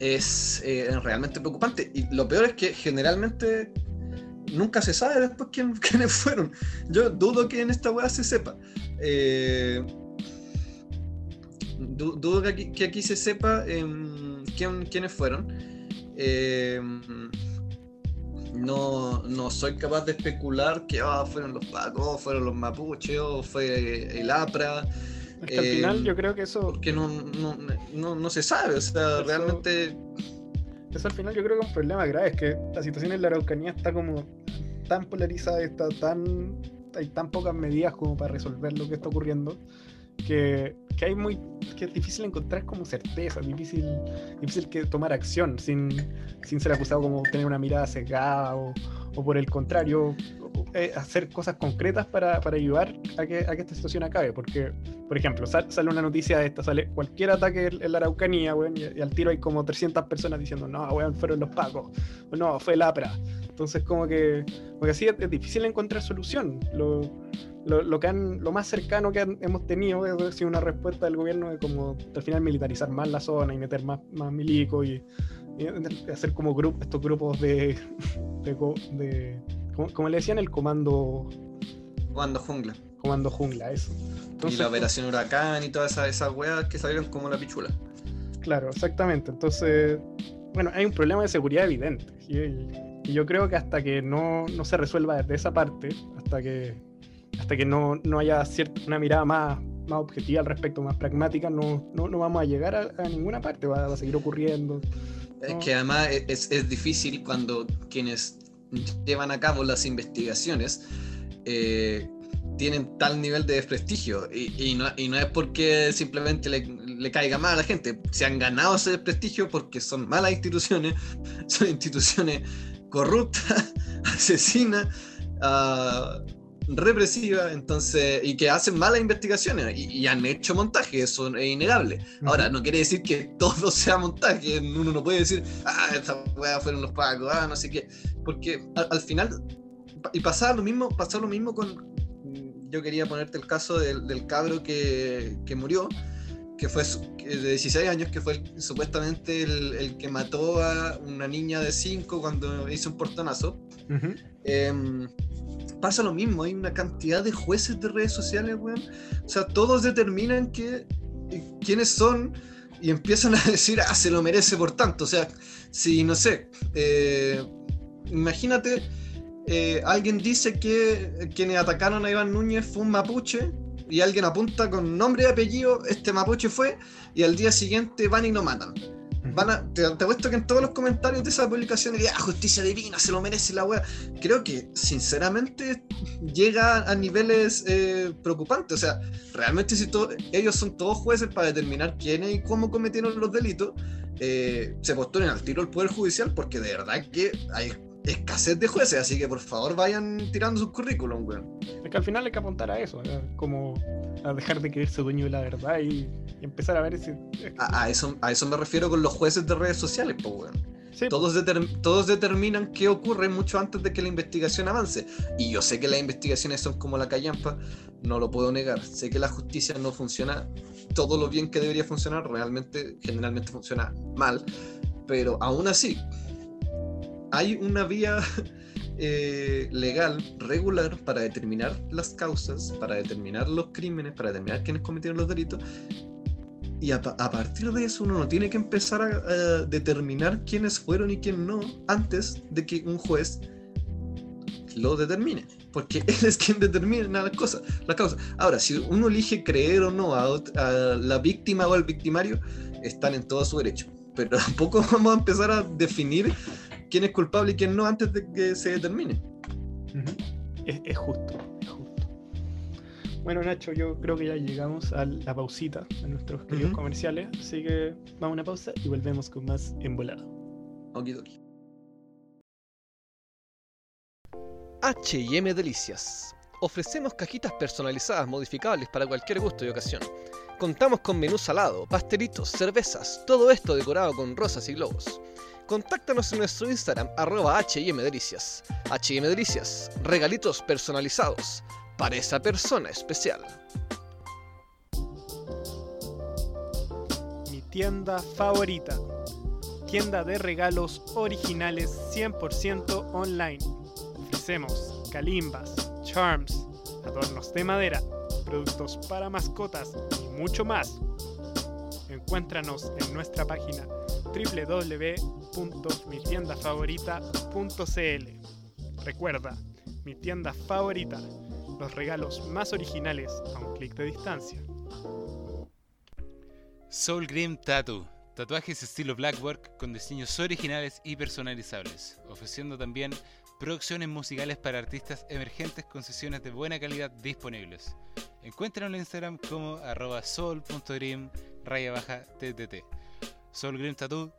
es eh, realmente preocupante. Y lo peor es que generalmente nunca se sabe después quiénes fueron. Yo dudo que en esta weá se sepa. Eh, dudo que aquí, se sepa em, quiénes fueron. Em, no, no, soy capaz de especular que ah, fueron los pacos, fueron los mapuches, o fue el APRA. Es que al final eh, yo creo que eso. Porque no, no, se sabe, o sea, realmente. Eso al final yo creo que es un problema grave, es que la situación en la Araucanía está como tan polarizada, está tan. hay tan pocas medidas como para resolver lo que está ocurriendo, que, que hay muy. que es difícil encontrar como certeza, difícil, difícil que tomar acción sin, sin ser acusado como tener una mirada cegada o, o por el contrario, eh, hacer cosas concretas para, para ayudar a que, a que, esta situación acabe. Porque, por ejemplo, sale una noticia de esta, sale cualquier ataque en la Araucanía, y, al tiro hay como 300 personas diciendo, no, weón, fueron los pacos, o no, fue el APRA. Entonces, como que, porque así es, difícil encontrar solución. Lo, lo, lo, que han, lo más cercano que hemos tenido es sido una respuesta del gobierno de como al final militarizar más la zona y meter más, más milico y, hacer como grupo, estos grupos de, de como, le decían, el comando. Comando jungla. Comando jungla, eso. y la operación huracán y todas esas, esas weas que salieron como la pichula. Claro, exactamente. Entonces, bueno, hay un problema de seguridad evidente. Y, yo creo que hasta que no, se resuelva desde esa parte, hasta que, hasta que no, haya cierta, una mirada más, más objetiva al respecto, más pragmática, no, no, vamos a llegar a, ninguna parte, va, a seguir ocurriendo. Es que además es, es, difícil cuando quienes llevan a cabo las investigaciones eh, tienen tal nivel de desprestigio y, no, es porque simplemente le, caiga mal a la gente, se han ganado ese desprestigio porque son malas instituciones, son instituciones corruptas, asesinas, uh, represivas, entonces, y que hacen malas investigaciones y, han hecho montaje, eso es innegable. Ahora, no quiere decir que todo sea montaje, uno no puede decir, ah, esta weá fueron los pagos, ah, no sé qué, porque al, final, y pasaba lo mismo, pasó lo mismo con, yo quería ponerte el caso del, cabro que, que, murió, que fue de 16 años, que fue supuestamente el, que mató a una niña de 5 cuando hizo un portonazo pasa lo mismo, hay una cantidad de jueces de redes sociales, weón. O sea, todos determinan que, eh, quiénes son y empiezan a decir, ah, se lo merece por tanto. O sea, si, no sé, eh, imagínate, eh, alguien dice que quienes atacaron a Iván Núñez fue un mapuche y alguien apunta con nombre y apellido, este mapuche fue, y al día siguiente van y lo matan van a, te, te apuesto que en todos los comentarios de esa publicación diría, ah, justicia divina, se lo merece la wea. Creo que, sinceramente, llega a niveles eh, preocupantes. O sea, realmente si ellos son todos jueces para determinar quiénes y cómo cometieron los delitos, eh, se postulen al tiro el Poder Judicial, porque de verdad que hay escasez de jueces, así que por favor vayan tirando sus currículum, weón. Es que al final hay que apuntar a eso, como a dejar de creerse dueño de la verdad y, empezar a ver ese... A, eso, a eso me refiero con los jueces de redes sociales, pues, weón. todos, todos determinan qué ocurre mucho antes de que la investigación avance. Y yo sé que las investigaciones son como la callampa, no lo puedo negar. Sé que la justicia no funciona todo lo bien que debería funcionar, realmente, generalmente funciona mal. Pero aún así, hay una vía eh, legal, regular, para determinar las causas, para determinar los crímenes, para determinar quiénes cometieron los delitos. Y a, partir de eso uno no tiene que empezar a, determinar quiénes fueron y quién no antes de que un juez lo determine. Porque él es quien determina las cosas, las causas. Ahora, si uno elige creer o no a, a la víctima o al victimario, están en todo su derecho. Pero tampoco vamos a empezar a definir quién es culpable y quién no antes de que se determine. es, justo, es justo. Bueno, Nacho, yo creo que ya llegamos a la pausita de nuestros queridos Ujú. comerciales, así que vamos a una pausa y volvemos con más en volado. Okidoki. HM Delicias. Ofrecemos cajitas personalizadas modificables para cualquier gusto y ocasión. Contamos con menú salado, pastelitos, cervezas, todo esto decorado con rosas y globos. Contáctanos en nuestro Instagram arroba HM Delicias. HM Delicias, regalitos personalizados para esa persona especial. Mi tienda favorita. Tienda de regalos originales 100% online. Ofrecemos calimbas, charms, adornos de madera, productos para mascotas y mucho más. Encuéntranos en nuestra página www.mitiendafavorita.cl. Recuerda, mi tienda favorita, los regalos más originales a un clic de distancia. Soul Grim Tattoo. Tatuajes estilo Blackwork con diseños originales y personalizables, ofreciendo también producciones musicales para artistas emergentes con sesiones de buena calidad disponibles. Encuéntranos en Instagram como arroba. Soul Grim Tattoo,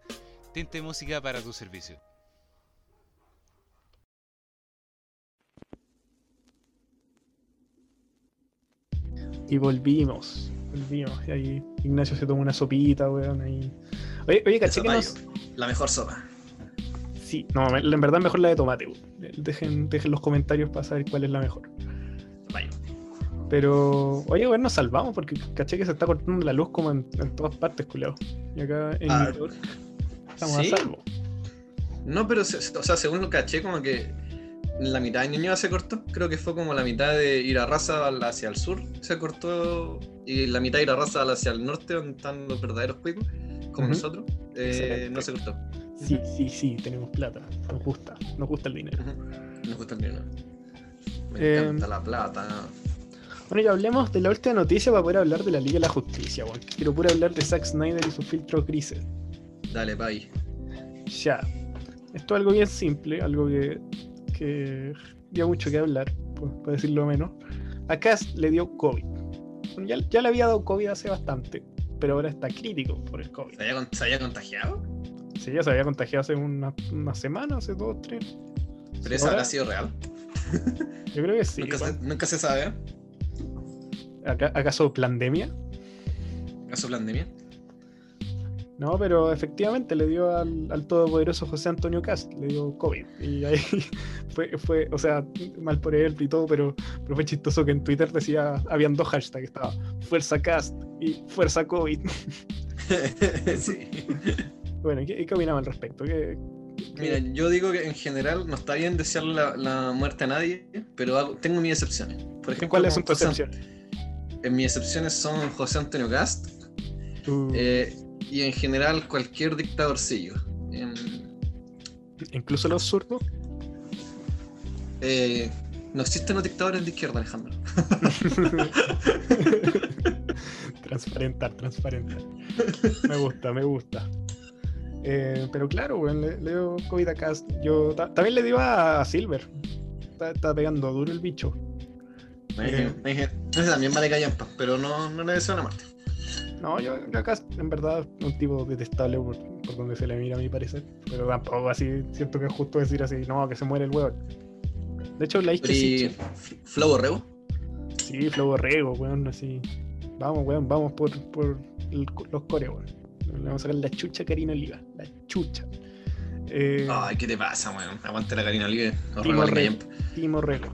tinte música para tu servicio. Y volvimos. Volvimos. Y ahí Ignacio se tomó una sopita, weón. Ahí. Oye, oye, caché que nos. La mejor sopa. Sí, no, en verdad mejor la de tomate, weón. Dejen, dejen los comentarios para saber cuál es la mejor. Pero, oye, weón, nos salvamos porque caché que se está cortando la luz como en, en todas partes, culiao. Y acá en Ah, York estamos ¿sí? a salvo. No, pero, se- o sea, según lo caché, como que la mitad de Ñuñoa se cortó. Creo que fue como la mitad de ir a raza hacia el sur se cortó. Y la mitad de ir a raza hacia el norte, donde están los verdaderos cuicos, como nosotros, eh, no se cortó. Sí, sí, sí, tenemos plata. Nos gusta, nos gusta el dinero. Nos gusta el dinero. Me Eh, encanta la plata. Bueno, y hablemos de la última noticia para poder hablar de la Liga de la Justicia, weón. Quiero pura hablar de Zack Snyder y sus filtros grises. Dale, bye. Ya. Esto es algo bien simple, algo que, que dio mucho que hablar, por, por decirlo menos. A Cass le dio COVID. Ya, ya le había dado COVID hace bastante, pero ahora está crítico por el COVID. ¿Se había, con- se había contagiado? Sí, ya se había contagiado hace una, una semana, hace dos, tres. ¿Pero eso habrá sido real? Yo creo que sí. nunca, se, nunca se sabe. Aca- ¿Acaso pandemia? ¿Acaso pandemia? No, pero efectivamente le dio al, al todopoderoso José Antonio Cast, le dio COVID. Y ahí fue, fue, o sea, mal por él y todo, pero, pero fue chistoso que en Twitter decía, habían dos hashtags, estaba Fuerza Cast y Fuerza COVID. sí. Bueno, ¿y ¿qué, opinaba al respecto? ¿Qué, qué- Mira, yo digo que en general no está bien desearle la, la muerte a nadie, pero hago- tengo mis excepciones. Por ejemplo, ¿Cuáles son tus excepciones? En mis excepciones son José Antonio Cast Uh, eh, y en general cualquier dictadorcillo. Incluso los zurdos. eh, no existen los dictadores de izquierda, Alejandro. transparentar, transparentar. Me gusta, me gusta. Eh, pero claro, weón, le, le dio COVID a Cast. Yo ta- también le dio a Silver. Está, está pegando duro el bicho. Me dije, ese también vale callampa, pero no, no le deseo la muerte. No, yo, yo acá en verdad un tipo detestable por, por donde se le mira a mi parecer. Pero tampoco así, siento que es justo decir así, no, que se muere el hueón. De hecho, la isquia F- Flow Borrego, sí, Flow Borrego, weón, así. Vamos, weón, vamos por, por el- los coreos, weón. Le vamos a sacar la chucha a Karina Oliva. La chucha. Eh, Ay, ¿qué te pasa, weón? Aguante la Karina Olive. Timo callampa. Timo Rego.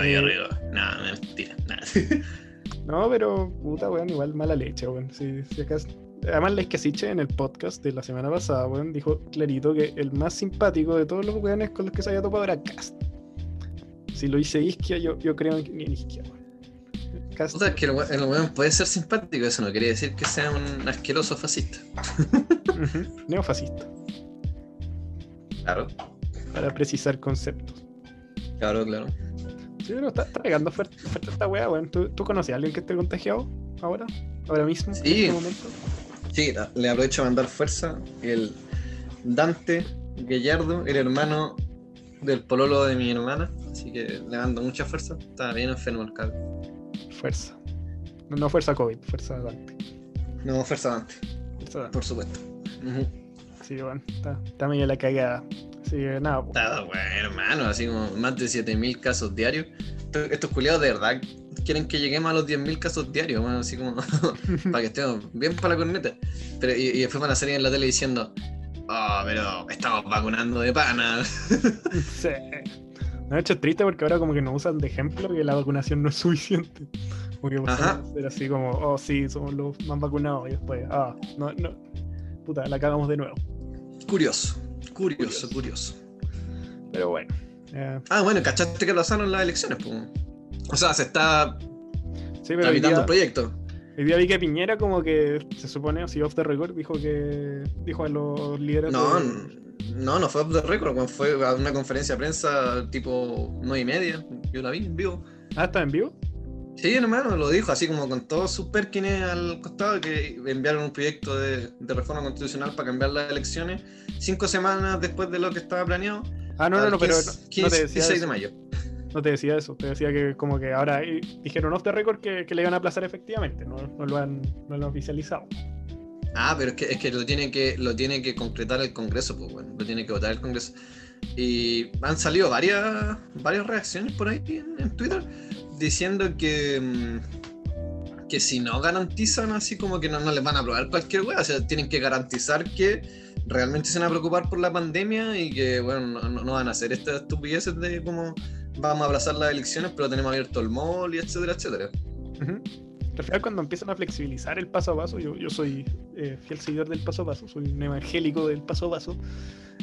Oye, Eh, arriba. Nada, mentira. Nada. No, pero puta, weón, igual mala leche, weón. Si, si acá... Además, la Isquesiche en el podcast de la semana pasada, weón, dijo clarito que el más simpático de todos los weones con los que se había topado era Cast. Si lo hice Isquia, yo, yo creo en, en Isquia, weón. Cast, O sea, que el we- el weón puede ser simpático, eso no quiere decir que sea un asqueroso fascista. ujú, neofascista, Claro. para precisar conceptos. Claro, claro. Sí, pero está, está pegando fuerte, fuerte esta weá, weón. ¿Tú, ¿Tú conoces a alguien que esté contagiado ahora? ¿Ahora mismo? ¿En Sí. este momento? Sí, le aprovecho a mandar fuerza. El Dante Gallardo, el hermano del pololo de mi hermana. Así que le mando mucha fuerza. Está bien enfermo el cabrón. Fuerza. No, no fuerza COVID, fuerza Dante. No, fuerza Dante, Fuerza Dante. por supuesto. Ujú. Sí, bueno, está, está medio la cagada. Así que nada, po. Está bueno, hermano, así como más de 7000 casos diarios. Esto- Estos culiados de verdad quieren que lleguemos a los 10.000 casos diarios, bueno, así como para que estemos bien para la corneta. Pero, y, y después van a salir en la tele diciendo, oh, pero estamos vacunando de pana. Sí. De hecho es triste porque ahora como que nos usan de ejemplo que la vacunación no es suficiente. Que a ser así como, oh sí, somos los más vacunados y después, ah, no, no, puta, la cagamos de nuevo. Curioso, curioso, Curioso. curioso. Pero bueno. eh, Ah, bueno, ¿cachaste que pasaron las elecciones? po? O sea, se está sí, pero tramitando día, el proyecto. hoy día vi que Piñera como que se supone, así off the record, dijo que dijo a los líderes No, de- no, no fue off the record, fue a una conferencia de prensa tipo 9 y media. Yo la vi en vivo. Ah, ¿está en vivo? Sí, hermano, lo dijo así como con todos sus perkines al costado que enviaron un proyecto de, de reforma constitucional para cambiar las elecciones cinco semanas después de lo que estaba planeado. Ah, no, no, no, pero 15, no, no 15, te decía 16 de mayo. No te decía eso, te decía que como que ahora dijeron off the record que, que le iban a aplazar efectivamente, no, no lo han, no lo han oficializado. Ah, pero es que, es que lo tiene que lo tiene que concretar el Congreso, pues bueno, lo tiene que votar el Congreso. Y han salido varias, varias reacciones por ahí en, en Twitter diciendo que, mm, que si no garantizan así como que no, no les van a aprobar cualquier wea, o sea, tienen que garantizar que realmente se van a preocupar por la pandemia y que bueno, no, no- van a hacer estas estupideces de como vamos a abrazar las elecciones, pero tenemos abierto el mall y etcétera, etcétera. Ujú. Al final cuando empiezan a flexibilizar el paso a paso, yo, yo soy eh, fiel seguidor del paso a paso, soy un evangélico del paso a paso.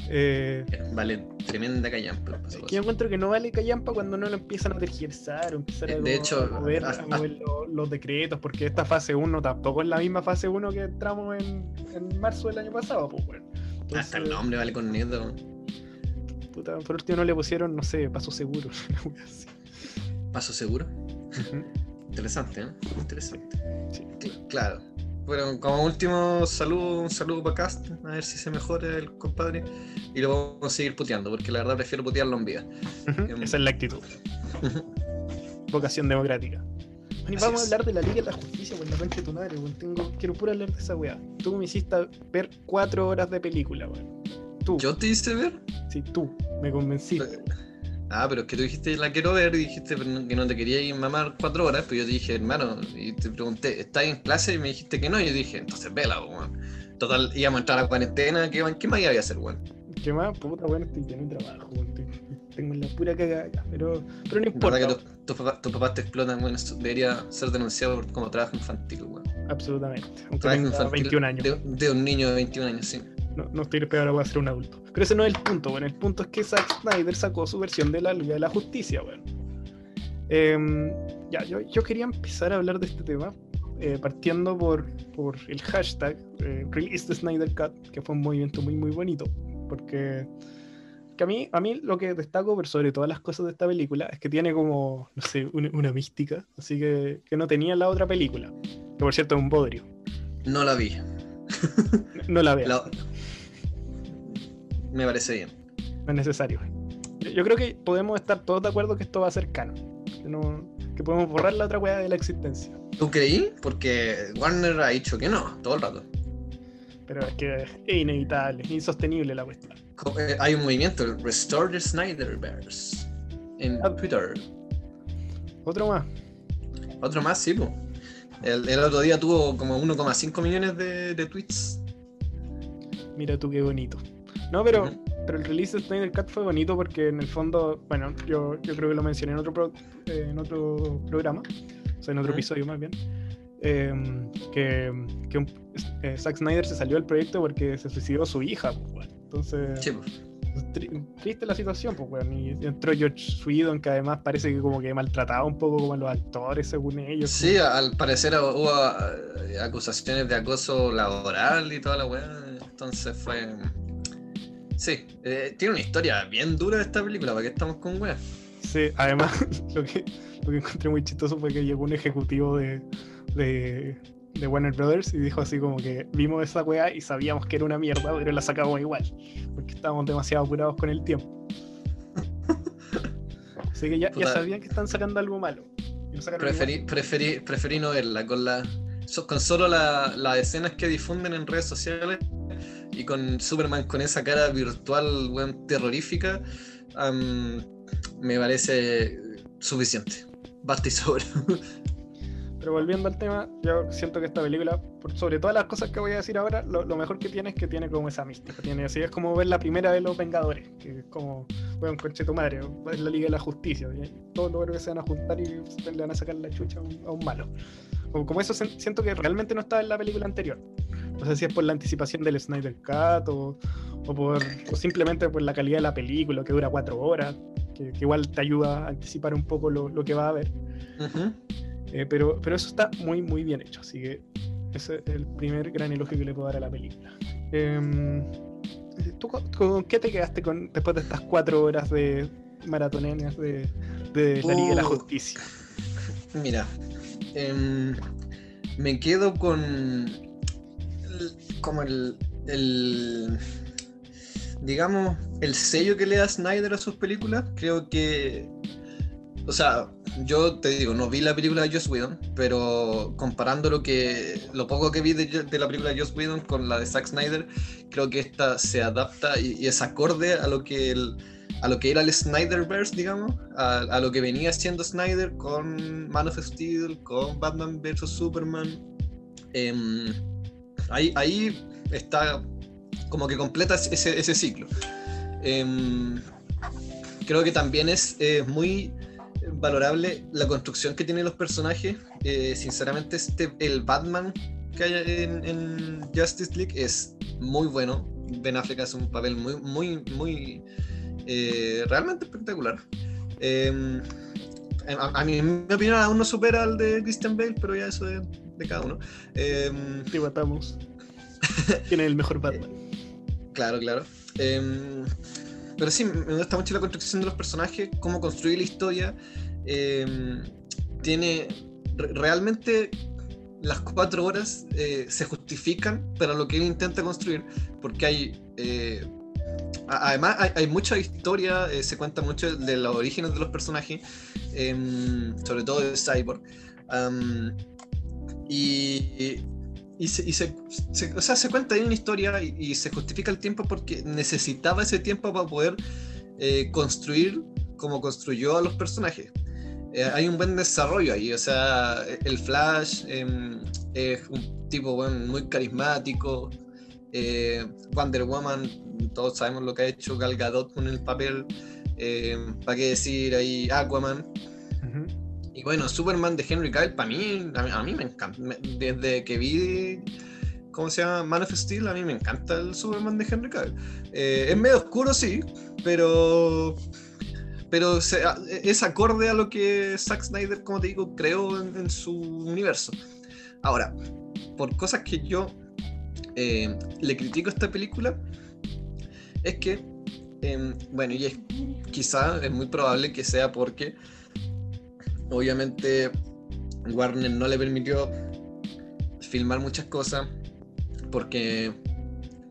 eh, Vale, tremenda callampa. es que yo encuentro que no vale callampa cuando no lo empiezan a tergiversar o empiezan a, De como hecho, a mover, a hasta- mover lo- los decretos, porque esta fase 1 tampoco es la misma fase 1 que entramos en, en marzo del año pasado, pues bueno. Hasta el nombre vale con nieto. puta, por último no le pusieron, no sé, paso seguro. Paso seguro. Interesante, ¿eh? Interesante. Sí. Cl- claro. Bueno, como último saludo, un saludo para Cast, a ver si se mejora el compadre. Y lo vamos a seguir puteando, porque la verdad prefiero putearlo en vida. Em, Esa es la actitud. Vocación democrática. Bueno, y Así vamos es. a hablar de la Liga de la Justicia, por la concha de tu madre, weón. Tengo, quiero puro hablar de esa weá. Tú me hiciste ver cuatro horas de película, weón. Tú, ¿Yo te hice ver? sí, tú, me convenciste. Ah, pero es que tú dijiste la quiero ver y dijiste que no te quería ir mamar cuatro horas, pero yo te dije, hermano, y te pregunté, ¿estás en clase? Y me dijiste que no, y yo dije, entonces vela, weón. Total, íbamos a entrar a cuarentena, ¿qué, qué más iba a hacer, weón? ¿Qué más? Puta, weón, estoy de trabajo, weón. Tengo la pura cagada pero, pero no importa. ¿Verdad que tu- tus papás, te explotan, weón? Eso debería ser denunciado por como trabajo infantil, weón. Absolutamente. Aunque Trabajo infantil 21 años. De, de un niño de 21 años, sí. No, no estoy peor, ahora a ser un adulto. Pero ese no es el punto, bueno. El punto es que Zack Snyder sacó su versión de la Liga de la Justicia, bueno. Em, ya, yo, yo quería empezar a hablar de este tema, eh, partiendo por, por el hashtag eh, Release the Snyder Cut, que fue un movimiento muy, muy bonito. Porque que a, mí, a mí lo que destaco por sobre todas las cosas de esta película es que tiene como, no sé, una, una mística, así que, que no tenía la otra película. Que por cierto es un bodrio. No la vi. No la veas. La- Me parece bien. No es necesario. Yo, yo creo que podemos estar todos de acuerdo que esto va a ser canon. Que, no- que podemos borrar la otra weá de la existencia. ¿Tú creí? Porque Warner ha dicho que no, todo el rato. Pero es que es inevitable, es insostenible la cuestión. Eh, Hay un movimiento, el Restore the Snyderverse, en Ah. Twitter. Otro más. Otro más, sí, po. El, el otro día tuvo como 1,5 millones de, de tweets. Mira tú qué bonito. No, pero, pero el release de Snyder Cut fue bonito porque en el fondo, bueno, yo, yo creo que lo mencioné en otro, pro- eh, en otro programa, o sea, en otro episodio más bien, eh, que, que un- eh, Zack Snyder se salió del proyecto porque se suicidó su hija. pues, bueno. Entonces, Sí. Tri- triste la situación, pues, weón. Y entró George Sweden, que además parece que como que maltrataba un poco como a los actores, según ellos. Sí, como- al parecer hubo eh, acusaciones de acoso laboral y toda la weá. Entonces fue. Sí, eh, tiene una historia bien dura esta película, ¿para qué estamos con weá? Sí, además, lo que, lo que encontré muy chistoso fue que llegó un ejecutivo de, de, de Warner Brothers y dijo así como que vimos esa weá y sabíamos que era una mierda, pero la sacamos igual, porque estábamos demasiado apurados con el tiempo. Así que ya, ya sabían que están sacando algo malo. Preferí, preferí, preferí no verla, con, la, con solo la- las escenas que difunden en redes sociales y con Superman con esa cara virtual weón, terrorífica, me parece suficiente. Basta y sobra. Pero volviendo al tema, yo siento que esta película, sobre todas las cosas que voy a decir ahora, lo, mejor que tiene es que tiene como esa mística. Tiene es como ver la primera de los Vengadores, que es como, bueno, conche tu madre, es la Liga de la Justicia. y todos los héroes se van a juntar y le van a sacar la chucha a un, malo. Como, como eso siento que realmente no estaba en la película anterior. No sé si es por la anticipación del Snyder Cut o, o por, o simplemente por la calidad de la película, que dura cuatro horas, que, que igual te ayuda a anticipar un poco lo, lo que va a haber. Eh, pero, pero eso está muy, muy bien hecho. Así que ese es el primer gran elogio que le puedo dar a la película. Em, ¿Tú con, qué te quedaste con, después de estas cuatro horas de maratonenas de, de la Liga de la Uh. Justicia? Mira, em, me quedo con como el, el- digamos el sello que le da Snyder a sus películas. Creo que, o sea, yo te digo, no vi la película de Joss Whedon, pero comparando lo que lo poco que vi de, la película de Joss Whedon con la de Zack Snyder, creo que esta se adapta y, es acorde a lo que el, a lo que era el Snyderverse, digamos, a, a lo que venía haciendo Snyder con Man of Steel, con Batman vs. Superman. Em, ahí, ahí está como que completa ese, ese ciclo. Em, creo que también es muy valorable la construcción que tienen los personajes. Eh, sinceramente, este, el Batman que hay en, Justice League es muy bueno. Ben Affleck hace un papel muy, muy, muy eh, realmente espectacular. A, a mí, en mi opinión, aún no supera al de Christian Bale, pero ya eso es de cada uno. Eh, Sí, matamos. Tiene el mejor Batman. Claro, claro. Em, pero sí, me gusta mucho la construcción de los personajes, cómo construir la historia. Em, tiene. re- realmente las cuatro horas eh, se justifican para lo que él intenta construir, porque hay. eh, además, hay, hay mucha historia, eh, se cuenta mucho de los orígenes de los personajes, em, sobre todo de Cyborg. Y, se, o sea, se cuenta ahí una historia y, se justifica el tiempo porque necesitaba ese tiempo para poder eh, construir como construyó a los personajes. Eh, hay un buen desarrollo ahí, o sea, el Flash em, es un tipo bueno, muy carismático. eh, Wonder Woman, todos sabemos lo que ha hecho Gal Gadot con el papel. ¿Para qué decir ahí Aquaman? Ujú. Y bueno, Superman de Henry Cavill, para mí, a mí, me encanta. Desde que vi, ¿cómo se llama? Man of Steel, a mí me encanta el Superman de Henry Cavill. Eh, es medio oscuro, sí, pero pero es acorde a lo que Zack Snyder, como te digo, creó en, en su universo. Ahora, por cosas que yo eh, le critico a esta película, es que, em, bueno, y es, quizá es muy probable que sea porque obviamente Warner no le permitió filmar muchas cosas porque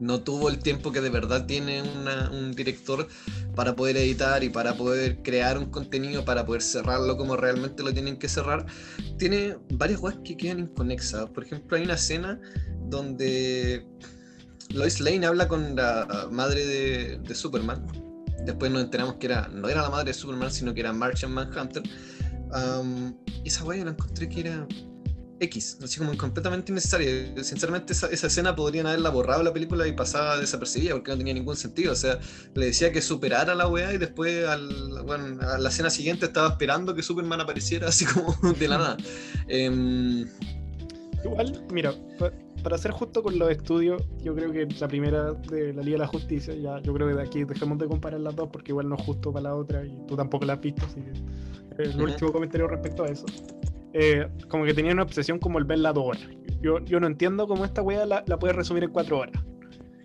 no tuvo el tiempo que de verdad tiene un director para poder editar y para poder crear un contenido, para poder cerrarlo como realmente lo tienen que cerrar. Tiene varias cosas que quedan inconexas. Por ejemplo, hay una escena donde Lois Lane habla con la madre de, de Superman. Después nos enteramos que era, no era la madre de Superman, sino que era Martian Manhunter. Am, esa weá la encontré que era X, así como completamente innecesaria. Sinceramente, esa, esa escena podrían haberla borrado la película y pasaba desapercibida porque no tenía ningún sentido. O sea, le decía que superara la weá y después al, bueno, a la escena siguiente estaba esperando que Superman apareciera así como de la nada. Em, Igual, mira, pa- para ser justo con los estudios, yo creo que la primera de la Liga de la Justicia, ya yo creo que de aquí dejemos de comparar las dos porque igual no es justo para la otra y tú tampoco la has visto, así que el último comentario respecto a eso. Eh, como que tenía una obsesión como el verla dos horas. Yo, yo no entiendo cómo esta wea la, la puedes resumir en cuatro horas.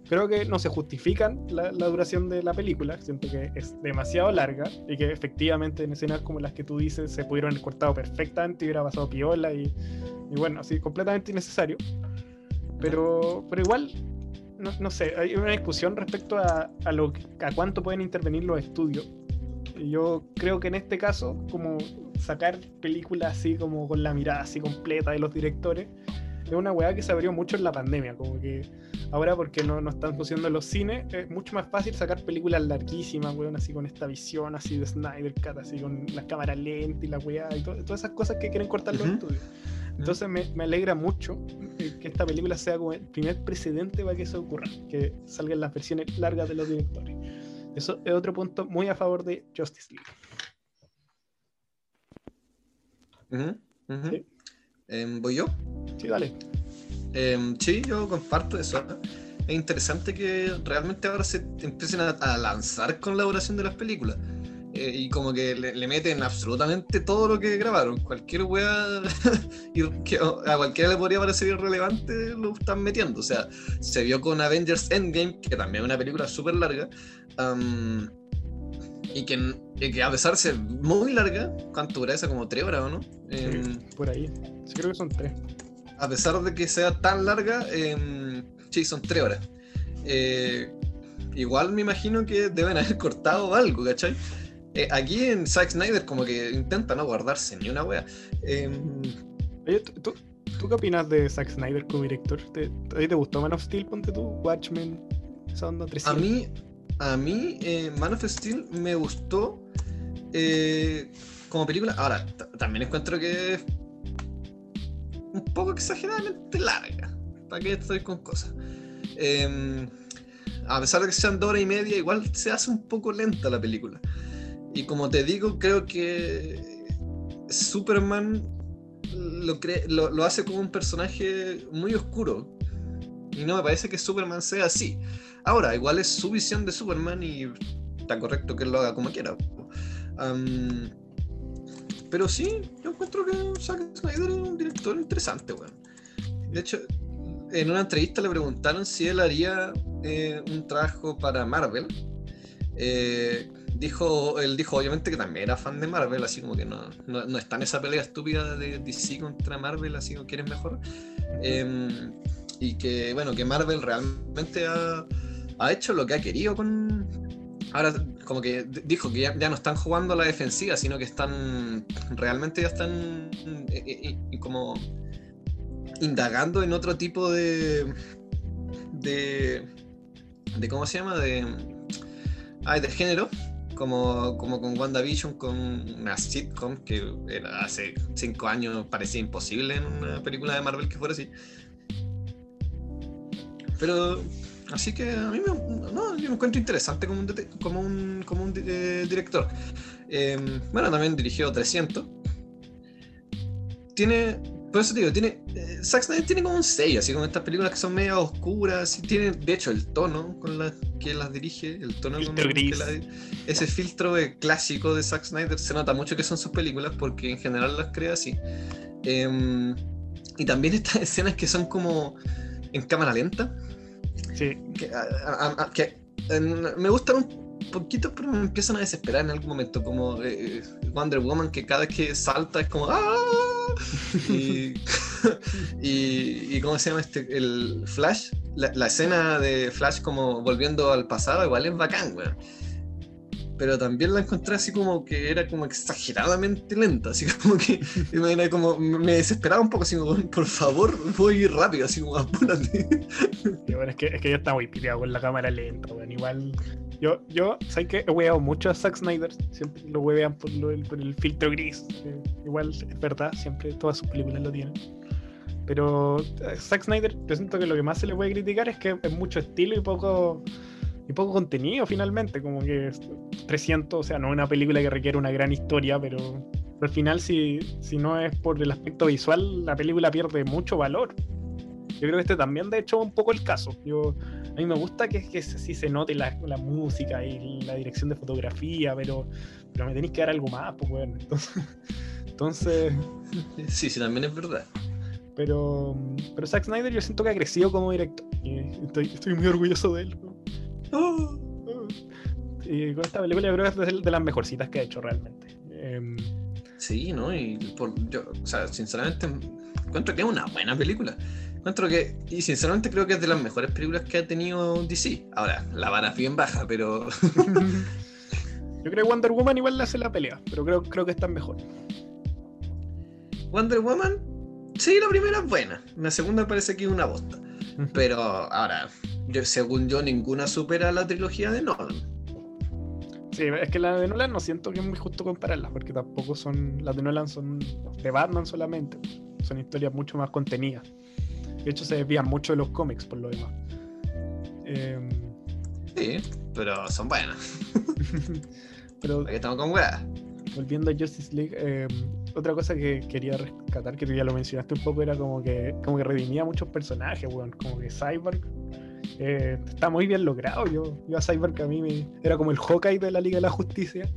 Creo que no se justifican la, la duración de la película, siento que es demasiado larga y que efectivamente en escenas como las que tú dices se pudieron haber cortado perfectamente y hubiera pasado piola y, y bueno, así completamente innecesario. Pero, pero igual, no, no sé, hay una discusión respecto a, a, lo, a cuánto pueden intervenir los estudios. Yo creo que en este caso, como sacar películas así como con la mirada así completa de los directores es una weá que se abrió mucho en la pandemia, como que ahora porque no, no están funcionando los cines, es mucho más fácil sacar películas larguísimas, weón, así con esta visión así de Snyder Cut, así con la cámara lenta y la weá y todas esas cosas que quieren cortar los estudios. Entonces me, me alegra mucho eh, que esta película sea como el primer precedente para que eso ocurra, que salgan las versiones largas de los directores. Eso es otro punto muy a favor de Justice League. Ujú, ujú. Sí. Em, ¿Voy yo? Sí, dale. Em, sí, yo comparto eso. Es interesante que realmente ahora se empiecen a, a lanzar con la duración de las películas. Eh, y como que le, le meten absolutamente todo lo que grabaron. Cualquier wea que a cualquiera le podría parecer irrelevante lo están metiendo. O sea, se vio con Avengers Endgame, que también es una película súper larga. Y que, y que a pesar de ser muy larga, ¿cuánto dura esa? Como tres horas, ¿o no? Em, Sí, por ahí. Sí, creo que son tres. a pesar de que sea tan larga, eh, sí, son tres horas. Eh, igual me imagino que deben haber cortado algo, ¿cachai? Eh, aquí en Zack Snyder como que intenta no guardarse ni una wea. Eh, Oye, ¿tú, tú, tú qué opinas de Zack Snyder como director? ¿Te, ¿A ti te gustó Man of Steel? Ponte tú, Watchmen, esa onda a 300. mí, a mí eh, Man of Steel me gustó eh, como película. Ahora, también encuentro que es un poco exageradamente larga. ¿Para qué estoy con cosas? Eh, a pesar de que sean dos horas y media, igual se hace un poco lenta la película. Y como te digo, creo que Superman lo hace como un personaje muy oscuro. Y no me parece que Superman sea así. Ahora, igual es su visión de Superman y está correcto que él lo haga como quiera. Pero sí, yo encuentro que Zack Snyder es un director interesante, weón. De hecho, en una entrevista le preguntaron si él haría eh, un trabajo para Marvel. Eh, dijo, él dijo obviamente que también era fan de Marvel, así como que no, no, no está en esa pelea estúpida de DC contra Marvel, así como quién es mejor. Em, y que bueno, que Marvel realmente ha, ha hecho lo que ha querido con... Ahora como que dijo que ya, no están jugando a la defensiva, sino que están realmente ya están eh, eh, como indagando en otro tipo de de, de ¿cómo se llama? de ay, de género como, como con WandaVision, con una sitcom que hace cinco años parecía imposible en una película de Marvel que fuera así. Pero, así que a mí me, no, yo me encuentro interesante como un, como un, como un eh, director. Eh, bueno, también dirigió 300. Tiene, por eso te digo, tiene, eh, Zack Snyder tiene como un sello, así como estas películas que son medio oscuras, y tiene, de hecho, el tono con la que las dirige, el tono con Filtro que gris. la- ese filtro eh, clásico de Zack Snyder se nota mucho que son sus películas porque en general las crea así. Em, y también estas escenas que son como en cámara lenta, Que, me gustan un poquito, pero me empiezan a desesperar en algún momento, como eh, Wonder Woman, que cada vez que salta es como ¡Ah! Y ¿cómo se llama este? El Flash, la, la escena de Flash como volviendo al pasado, igual es bacán, weón. Pero también la encontré así como que era como exageradamente lenta, así como que era como, me desesperaba un poco, así como, por favor, voy rápido, así como apúrate. Sí, bueno, es que, es que ya está muy piteado con la cámara lenta, weón. Igual, yo, yo, ¿sabes que He hueveado mucho a Zack Snyder. Siempre lo huevean por, por el filtro gris. eh, igual, es verdad, siempre todas sus películas lo tienen. Pero eh, Zack Snyder, yo siento que lo que más se le puede criticar es que es mucho estilo y poco y poco contenido finalmente, como que es 300, o sea, no es una película que requiere una gran historia, pero, pero al final si, si no es por el aspecto visual, la película pierde mucho valor. Yo creo que este también, de hecho, es un poco el caso. Yo, a mí me gusta que, que sí se note la, la música y la dirección de fotografía, pero, pero me tenéis que dar algo más, pues, bueno. Entonces, entonces, Sí, sí, también es verdad. pero, pero Zack Snyder yo siento que ha crecido como director. Y estoy, estoy muy orgulloso de él. Y con esta película yo creo que es de, las mejorcitas que ha hecho realmente. Em, Sí, ¿no? Y por, yo, o sea, sinceramente, encuentro que es una buena película. Encuentro que, y sinceramente creo que es de las mejores películas que ha tenido DC. Ahora, la vara es bien baja, pero yo creo que Wonder Woman igual le hace la pelea, pero creo, creo que está mejor. Wonder Woman, sí, la primera es buena. La segunda parece que es una bosta. Pero ahora, yo, según yo, ninguna supera la trilogía de Nolan. Sí, es que la de Nolan no siento que es muy justo compararlas, porque tampoco son. Las de Nolan son de Batman solamente. Son historias mucho más contenidas. De hecho, se desvían mucho de los cómics por lo demás. Em, Sí, pero son buenas. pero Aquí estamos con weas. volviendo a Justice League, eh, otra cosa que quería rescatar, que tú ya lo mencionaste un poco, era como que, como que redimía muchos personajes, weón. Como que Cyborg eh, está muy bien logrado. Yo, yo a Cyborg a mí me, era como el Hawkeye de la Liga de la Justicia.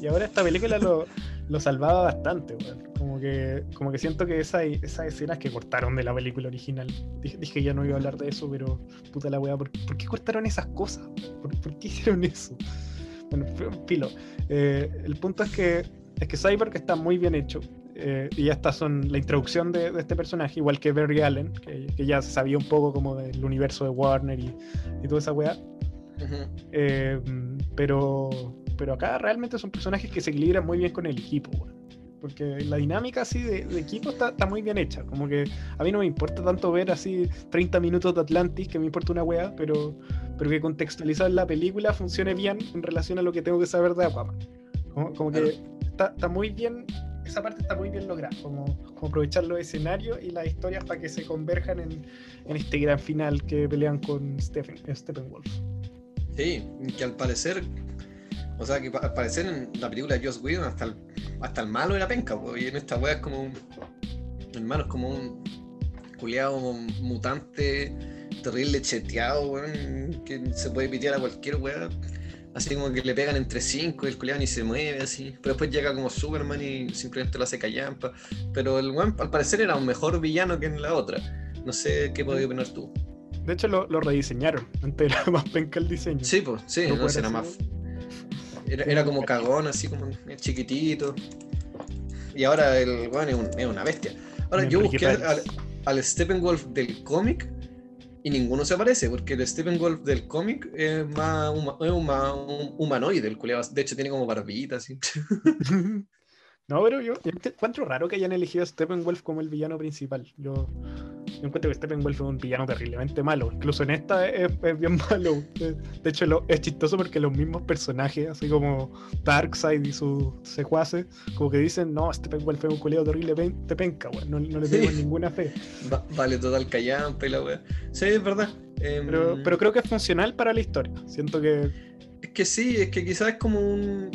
Y ahora esta película lo, lo salvaba bastante, weón. Como que, como que siento que esa, esas escenas que cortaron de la película original. Dije, dije ya no iba a hablar de eso, pero puta la weá, ¿por, por qué cortaron esas cosas? ¿Por, por qué hicieron eso? Bueno, filo. Eh, el punto es que, es que Cyborg está muy bien hecho. Eh, y estas son la introducción de, de este personaje, igual que Barry Allen, que, que ya sabía un poco como del universo de Warner y, y toda esa weá. Ujú. Eh, pero, pero acá realmente son personajes que se equilibran muy bien con el equipo, weón. Porque la dinámica así de, de equipo está, está muy bien hecha. Como que a mí no me importa tanto ver así 30 minutos de Atlantis, que me importa una weá, pero, pero que contextualizar la película funcione bien en relación a lo que tengo que saber de Aquaman. Como, como que está, está muy bien, esa parte está muy bien lograda. Como, aprovechar los escenarios y las historias para que se converjan en, en este gran final que pelean con Stephen, Steppenwolf. Sí, que al parecer, o sea, que al parecer en la película de Joss Whedon hasta el, hasta el malo era penca, y en esta wea es como un. Hermano, es como un culeado mutante, terrible cheteado, weón, que se puede pitear a cualquier wea. Así como que le pegan entre cinco y el culeado ni se mueve así. Pero después llega como Superman y simplemente lo hace callampa. Pero el weón al parecer era un mejor villano que en la otra. No sé qué podías opinar tú. De hecho, lo, lo rediseñaron. Antes era más penca el diseño. Sí, pues, sí, No no, era más. Era, era como cagón, así como chiquitito. Y ahora el weón es, un- es una bestia. Ahora, yo busqué al Steppenwolf del cómic y ninguno se parece, porque el Steppenwolf del cómic es más, huma- es un, más humanoide, el culiao. De hecho, tiene como barbita, así. No, pero yo, yo encuentro raro que hayan elegido a Steppenwolf como el villano principal. Yo, yo encuentro que Steppenwolf es un villano terriblemente malo. Incluso en esta es, es bien malo. De hecho, lo- es chistoso porque los mismos personajes, así como Darkseid y sus secuaces, como que dicen, no, Steppenwolf es un culeo terriblemente penca, weón. No, no le tengo Sí. ninguna fe. Va- vale total callampa y la wea. Sí, es verdad. Em, Pero, pero creo que es funcional para la historia. Siento que Es que sí, es que quizás es como un.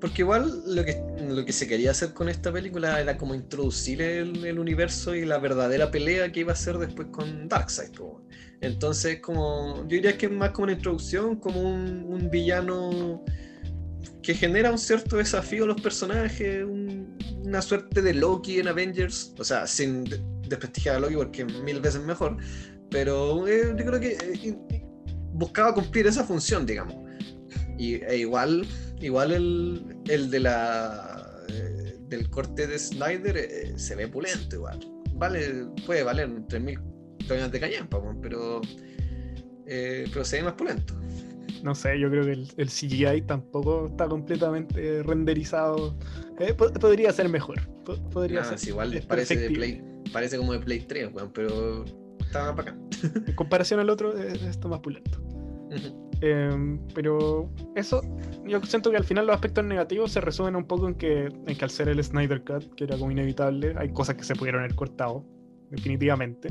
Porque igual lo que, lo que se quería hacer con esta película era como introducir el, universo y la verdadera pelea que iba a ser después con Darkseid. Entonces, como. Yo diría que es más como una introducción, como un, villano que genera un cierto desafío a los personajes, un- una suerte de Loki en Avengers. O sea, sin de- desprestigiar a Loki porque es mil veces mejor. Pero eh, yo creo que eh, buscaba cumplir esa función, digamos. Y e igual, igual el, el de la eh, del corte de Snyder eh, se ve pulento igual. Vale, puede valer 3.000 toneladas de weón, pero, eh, pero se ve más pulento. No sé, yo creo que el, el CGI tampoco está completamente renderizado. Eh, po- podría ser mejor. po- podría ser. si igual parece de. Play, parece como de Play 3, weón, pero está para acá. En comparación al otro, está más pulento. Eh, pero eso, yo siento que al final los aspectos negativos se resumen un poco en que, en que al ser el Snyder Cut, que era como inevitable, hay cosas que se pudieron haber cortado, definitivamente.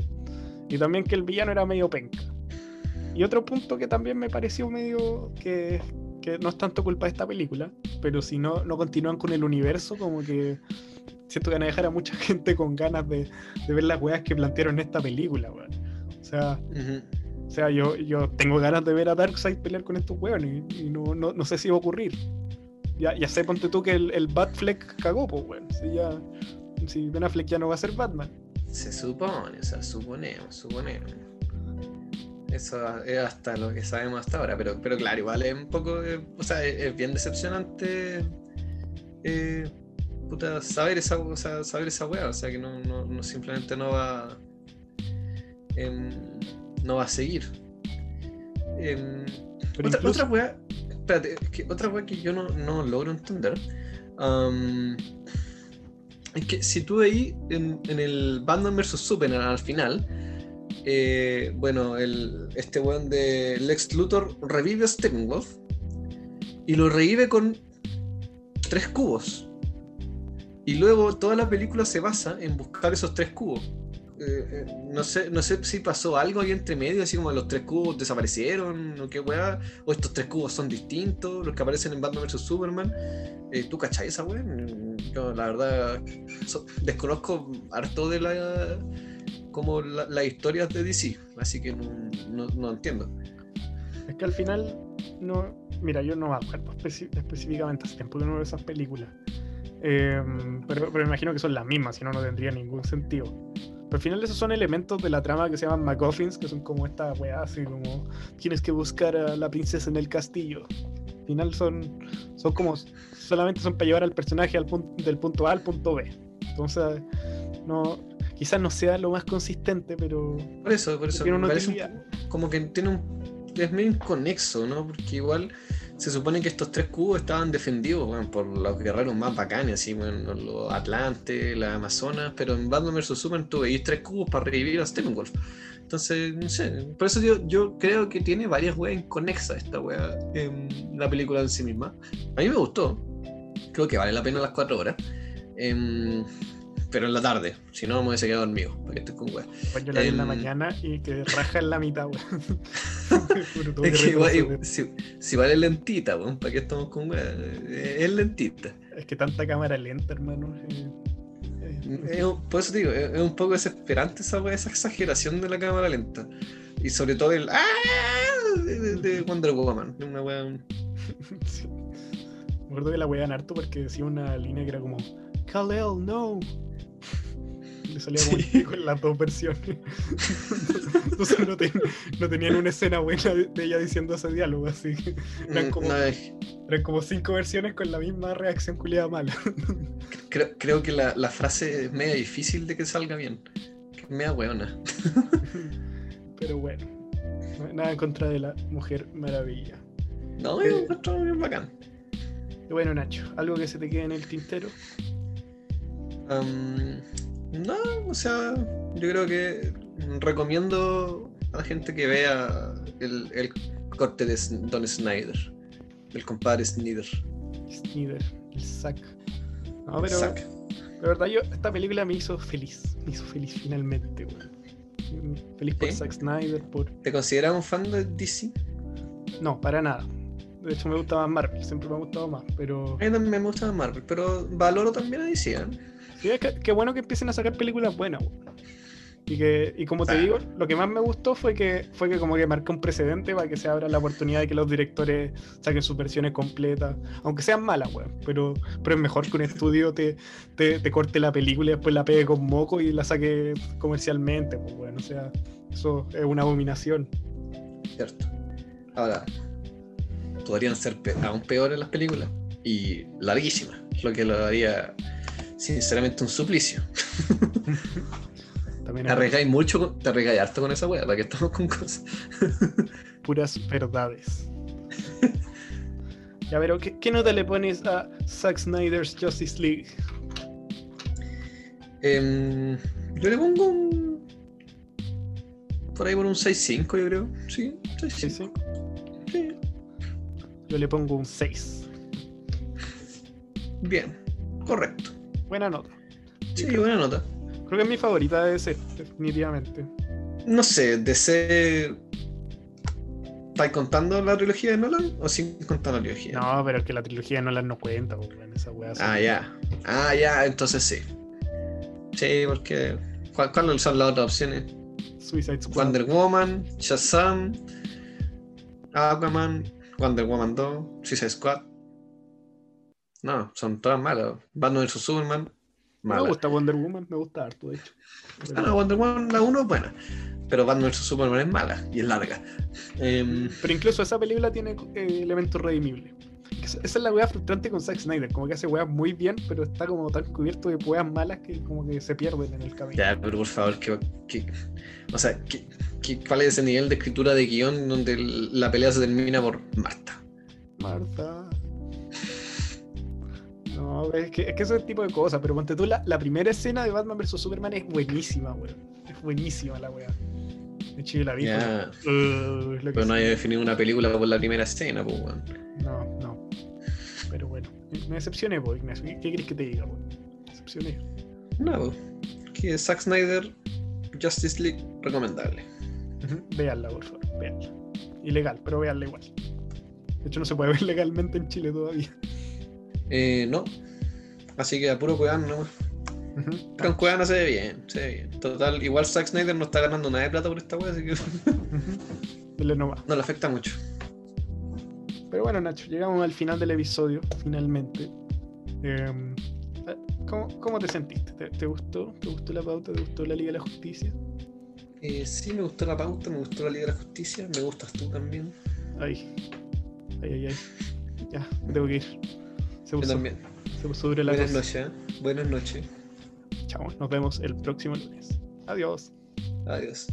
Y también que el villano era medio penca. Y otro punto que también me pareció medio que, que no es tanto culpa de esta película, pero si no, no continúan con el universo, como que siento que van a dejar a mucha gente con ganas de, de ver las weas que plantearon en esta película, weón. O sea, Ujú. O sea, yo, yo tengo ganas de ver a Darkseid pelear con estos weones y, no, no, no sé si va a ocurrir. Ya, ya sé, ponte tú que el, el Batfleck cagó, pues, weón. Si ya. Si Ben Affleck ya no va a ser Batman. Se supone, o sea, suponemos, suponemos. Eso es hasta lo que sabemos hasta ahora, pero, pero claro, igual es un poco, eh, o sea, es, bien decepcionante eh, puta, saber esa, o sea, saber esa weá, o sea, que no, no, no- simplemente no va em, no va a seguir. Em, otra, incluso- otra weá, espérate, es que otra weá que yo no, no logro entender. Es que si tú veis en, en el Batman vs Superman al final, eh, bueno, el, este weón de Lex Luthor revive a Steppenwolf y lo revive con tres cubos. Y luego toda la película se basa en buscar esos tres cubos. Eh, eh, no, sé, no sé si pasó algo ahí entre medio, así como los tres cubos desaparecieron o qué weá, o estos tres cubos son distintos, los que aparecen en Batman vs Superman. Eh, ¿Tú cachai esa weá? Yo la verdad desconozco harto de la como la- las historias de DC, así que no, no- entiendo. Es que al final, no, mira, yo no me acuerdo específicamente hace tiempo que no veo esas películas. Eh, pero, pero me imagino que son las mismas, si no, no tendría ningún sentido. Pero al final esos son elementos de la trama que se llaman MacGuffins, que son como esta weá, así como tienes que buscar a la princesa en el castillo. Al final son, son como, solamente son para llevar al personaje al punto, del punto A al punto B. Entonces, no, quizás no sea lo más consistente, pero Por eso, por eso, tiene me una parece un como que tiene un. Es medio inconexo, ¿no? Porque igual se supone que estos tres cubos estaban defendidos por los guerreros más bacanes, así, bueno, los Atlantes, las Amazonas, pero en Batman vs Superman tú veis tres cubos para revivir a Steppenwolf. Entonces, no sé, por eso yo, creo que tiene varias weas inconexas esta wea en la película en sí misma. A mí me gustó, creo que vale la pena las cuatro horas. Em, pero en la tarde, si no me hubiese quedado dormido, para que estés con weas. Pues yo la vi en la Em, mañana y que raja en la mitad, weón. Es que igual, retroceder. si, si vale lentita, weón, ¿para qué estamos con weá? Eh, Es lentita. Es que tanta cámara lenta, hermano. eh, eh, Es un- por eso te digo, es, un poco desesperante esa, esa exageración de la cámara lenta. Y sobre todo el ¡Ah! de, de- de Wonder Woman. Una weá. sí. Me acuerdo que la wean harto porque decía una línea que era como Kal-El, no. Le salía como Sí. en las dos versiones. Entonces no, ten- no tenían una escena buena de, ella diciendo ese diálogo, así que Eran Mm, como- no, es- eran como cinco versiones con la misma reacción culiada mala. creo, creo que la, la frase es media difícil de que salga bien. Que es media weona. Pero bueno, no- nada en contra de la Mujer Maravilla. No, Eh. yo lo encuentro bien bacán. Bueno, Nacho, algo que se te quede en el tintero. Am, no, o sea, yo creo que recomiendo a la gente que vea el, el corte de Don Snyder, el compadre Snyder. Snyder, el Zack. No, pero Zack. de verdad yo, esta película me hizo feliz. Me hizo feliz finalmente. Mm, Feliz por ¿Sí? Zack Snyder, por. ¿Te consideras un fan de DC? No, para nada. De hecho me gusta más Marvel, siempre me ha gustado más, pero. A mí también me gusta Marvel, pero valoro también a DC. ¿eh? Sí, es que, qué bueno que empiecen a sacar películas buenas, weón. Y que, y como te Ah. digo, lo que más me gustó fue que fue que como que marcó un precedente para que se abra la oportunidad de que los directores saquen sus versiones completas, aunque sean malas, weón. Pero, pero es mejor que un estudio te, te, te corte la película y después la pegue con moco y la saque comercialmente, pues weón. O sea, eso es una abominación. ¿Cierto? Ahora, podrían ser pe- aún peores las películas y larguísimas, lo que lo haría sinceramente un suplicio. También Te es arriesgáis mucho, te arriesgáis harto con esa wea, para que estamos con cosas. puras verdades. ya, pero ¿qué, qué nota le pones a Zack Snyder's Justice League? Em, yo le pongo un. Por ahí por un 6.5, yo creo. Sí, 6.5. Sí, sí. Sí. Yo le pongo un 6. Bien, correcto. Buena nota. Sí, buena nota. Creo que es mi favorita de ese, definitivamente. No sé, DC. ¿Estáis contando la trilogía de Nolan o sin contar la trilogía? No, pero es que la trilogía no la no cuenta, pues, weón, esa weá. Ah, ya. Ah, ya, entonces sí. Sí, porque. ¿cuál- ¿Cuáles son las otras opciones? Suicide Squad. Wonder Woman, Shazam, Aquaman, Wonder Woman 2, Suicide Squad. No, son todas malas. Batman vs Superman, me mala. gusta Wonder Woman, me gusta harto, de hecho. Ah, no, Wonder Woman la 1 es buena. Pero Batman vs Superman es mala y es larga. Em, Pero incluso esa película tiene eh, elementos redimibles. Esa es la weá frustrante con Zack Snyder, como que hace weas muy bien, pero está como tan cubierto de weas malas que como que se pierden en el camino. ya, pero por favor, que, que- o sea, que, que- ¿cuál es ese nivel de escritura de guion donde el- la pelea se termina por Marta? Marta. No, es que, es que ese tipo de cosas, pero ponte tú, la, la primera escena de Batman vs Superman es buenísima, weón. Es buenísima la weá. De hecho, yo la vi. Fue- Uh, es Pero no hay definido una película por la primera escena, pues, weón. No, no. Pero bueno, me decepcioné, po, Ignacio. ¿Qué, qué querés que te diga, po? Me decepcioné. No, pues. Que Zack Snyder, Justice League, recomendable. Ujú, Véanla, por favor, véanla. Ilegal, pero véanla igual. De hecho, no se puede ver legalmente en Chile todavía. Eh, no. Así que a puro Cuevana no. Ujú. Pero en Cuevana se ve bien, se ve bien. Total, igual Zack Snyder no está ganando nada de plata por esta wea, así que. Dele nomás. no le afecta mucho. Pero bueno, Nacho, llegamos al final del episodio, finalmente. Em, ¿cómo, cómo te sentiste? ¿Te, te gustó? ¿Te gustó la pauta? ¿Te gustó la Liga de la Justicia? Eh, sí, me gustó la pauta, me gustó la Liga de la Justicia, me gustas tú también. Ay, ay, ay, ay. Ya, me tengo que ir. Se puso, también. se puso dura la Buenas noches, ¿eh? buenas noches. Chao, nos vemos el próximo lunes. Adiós. Adiós.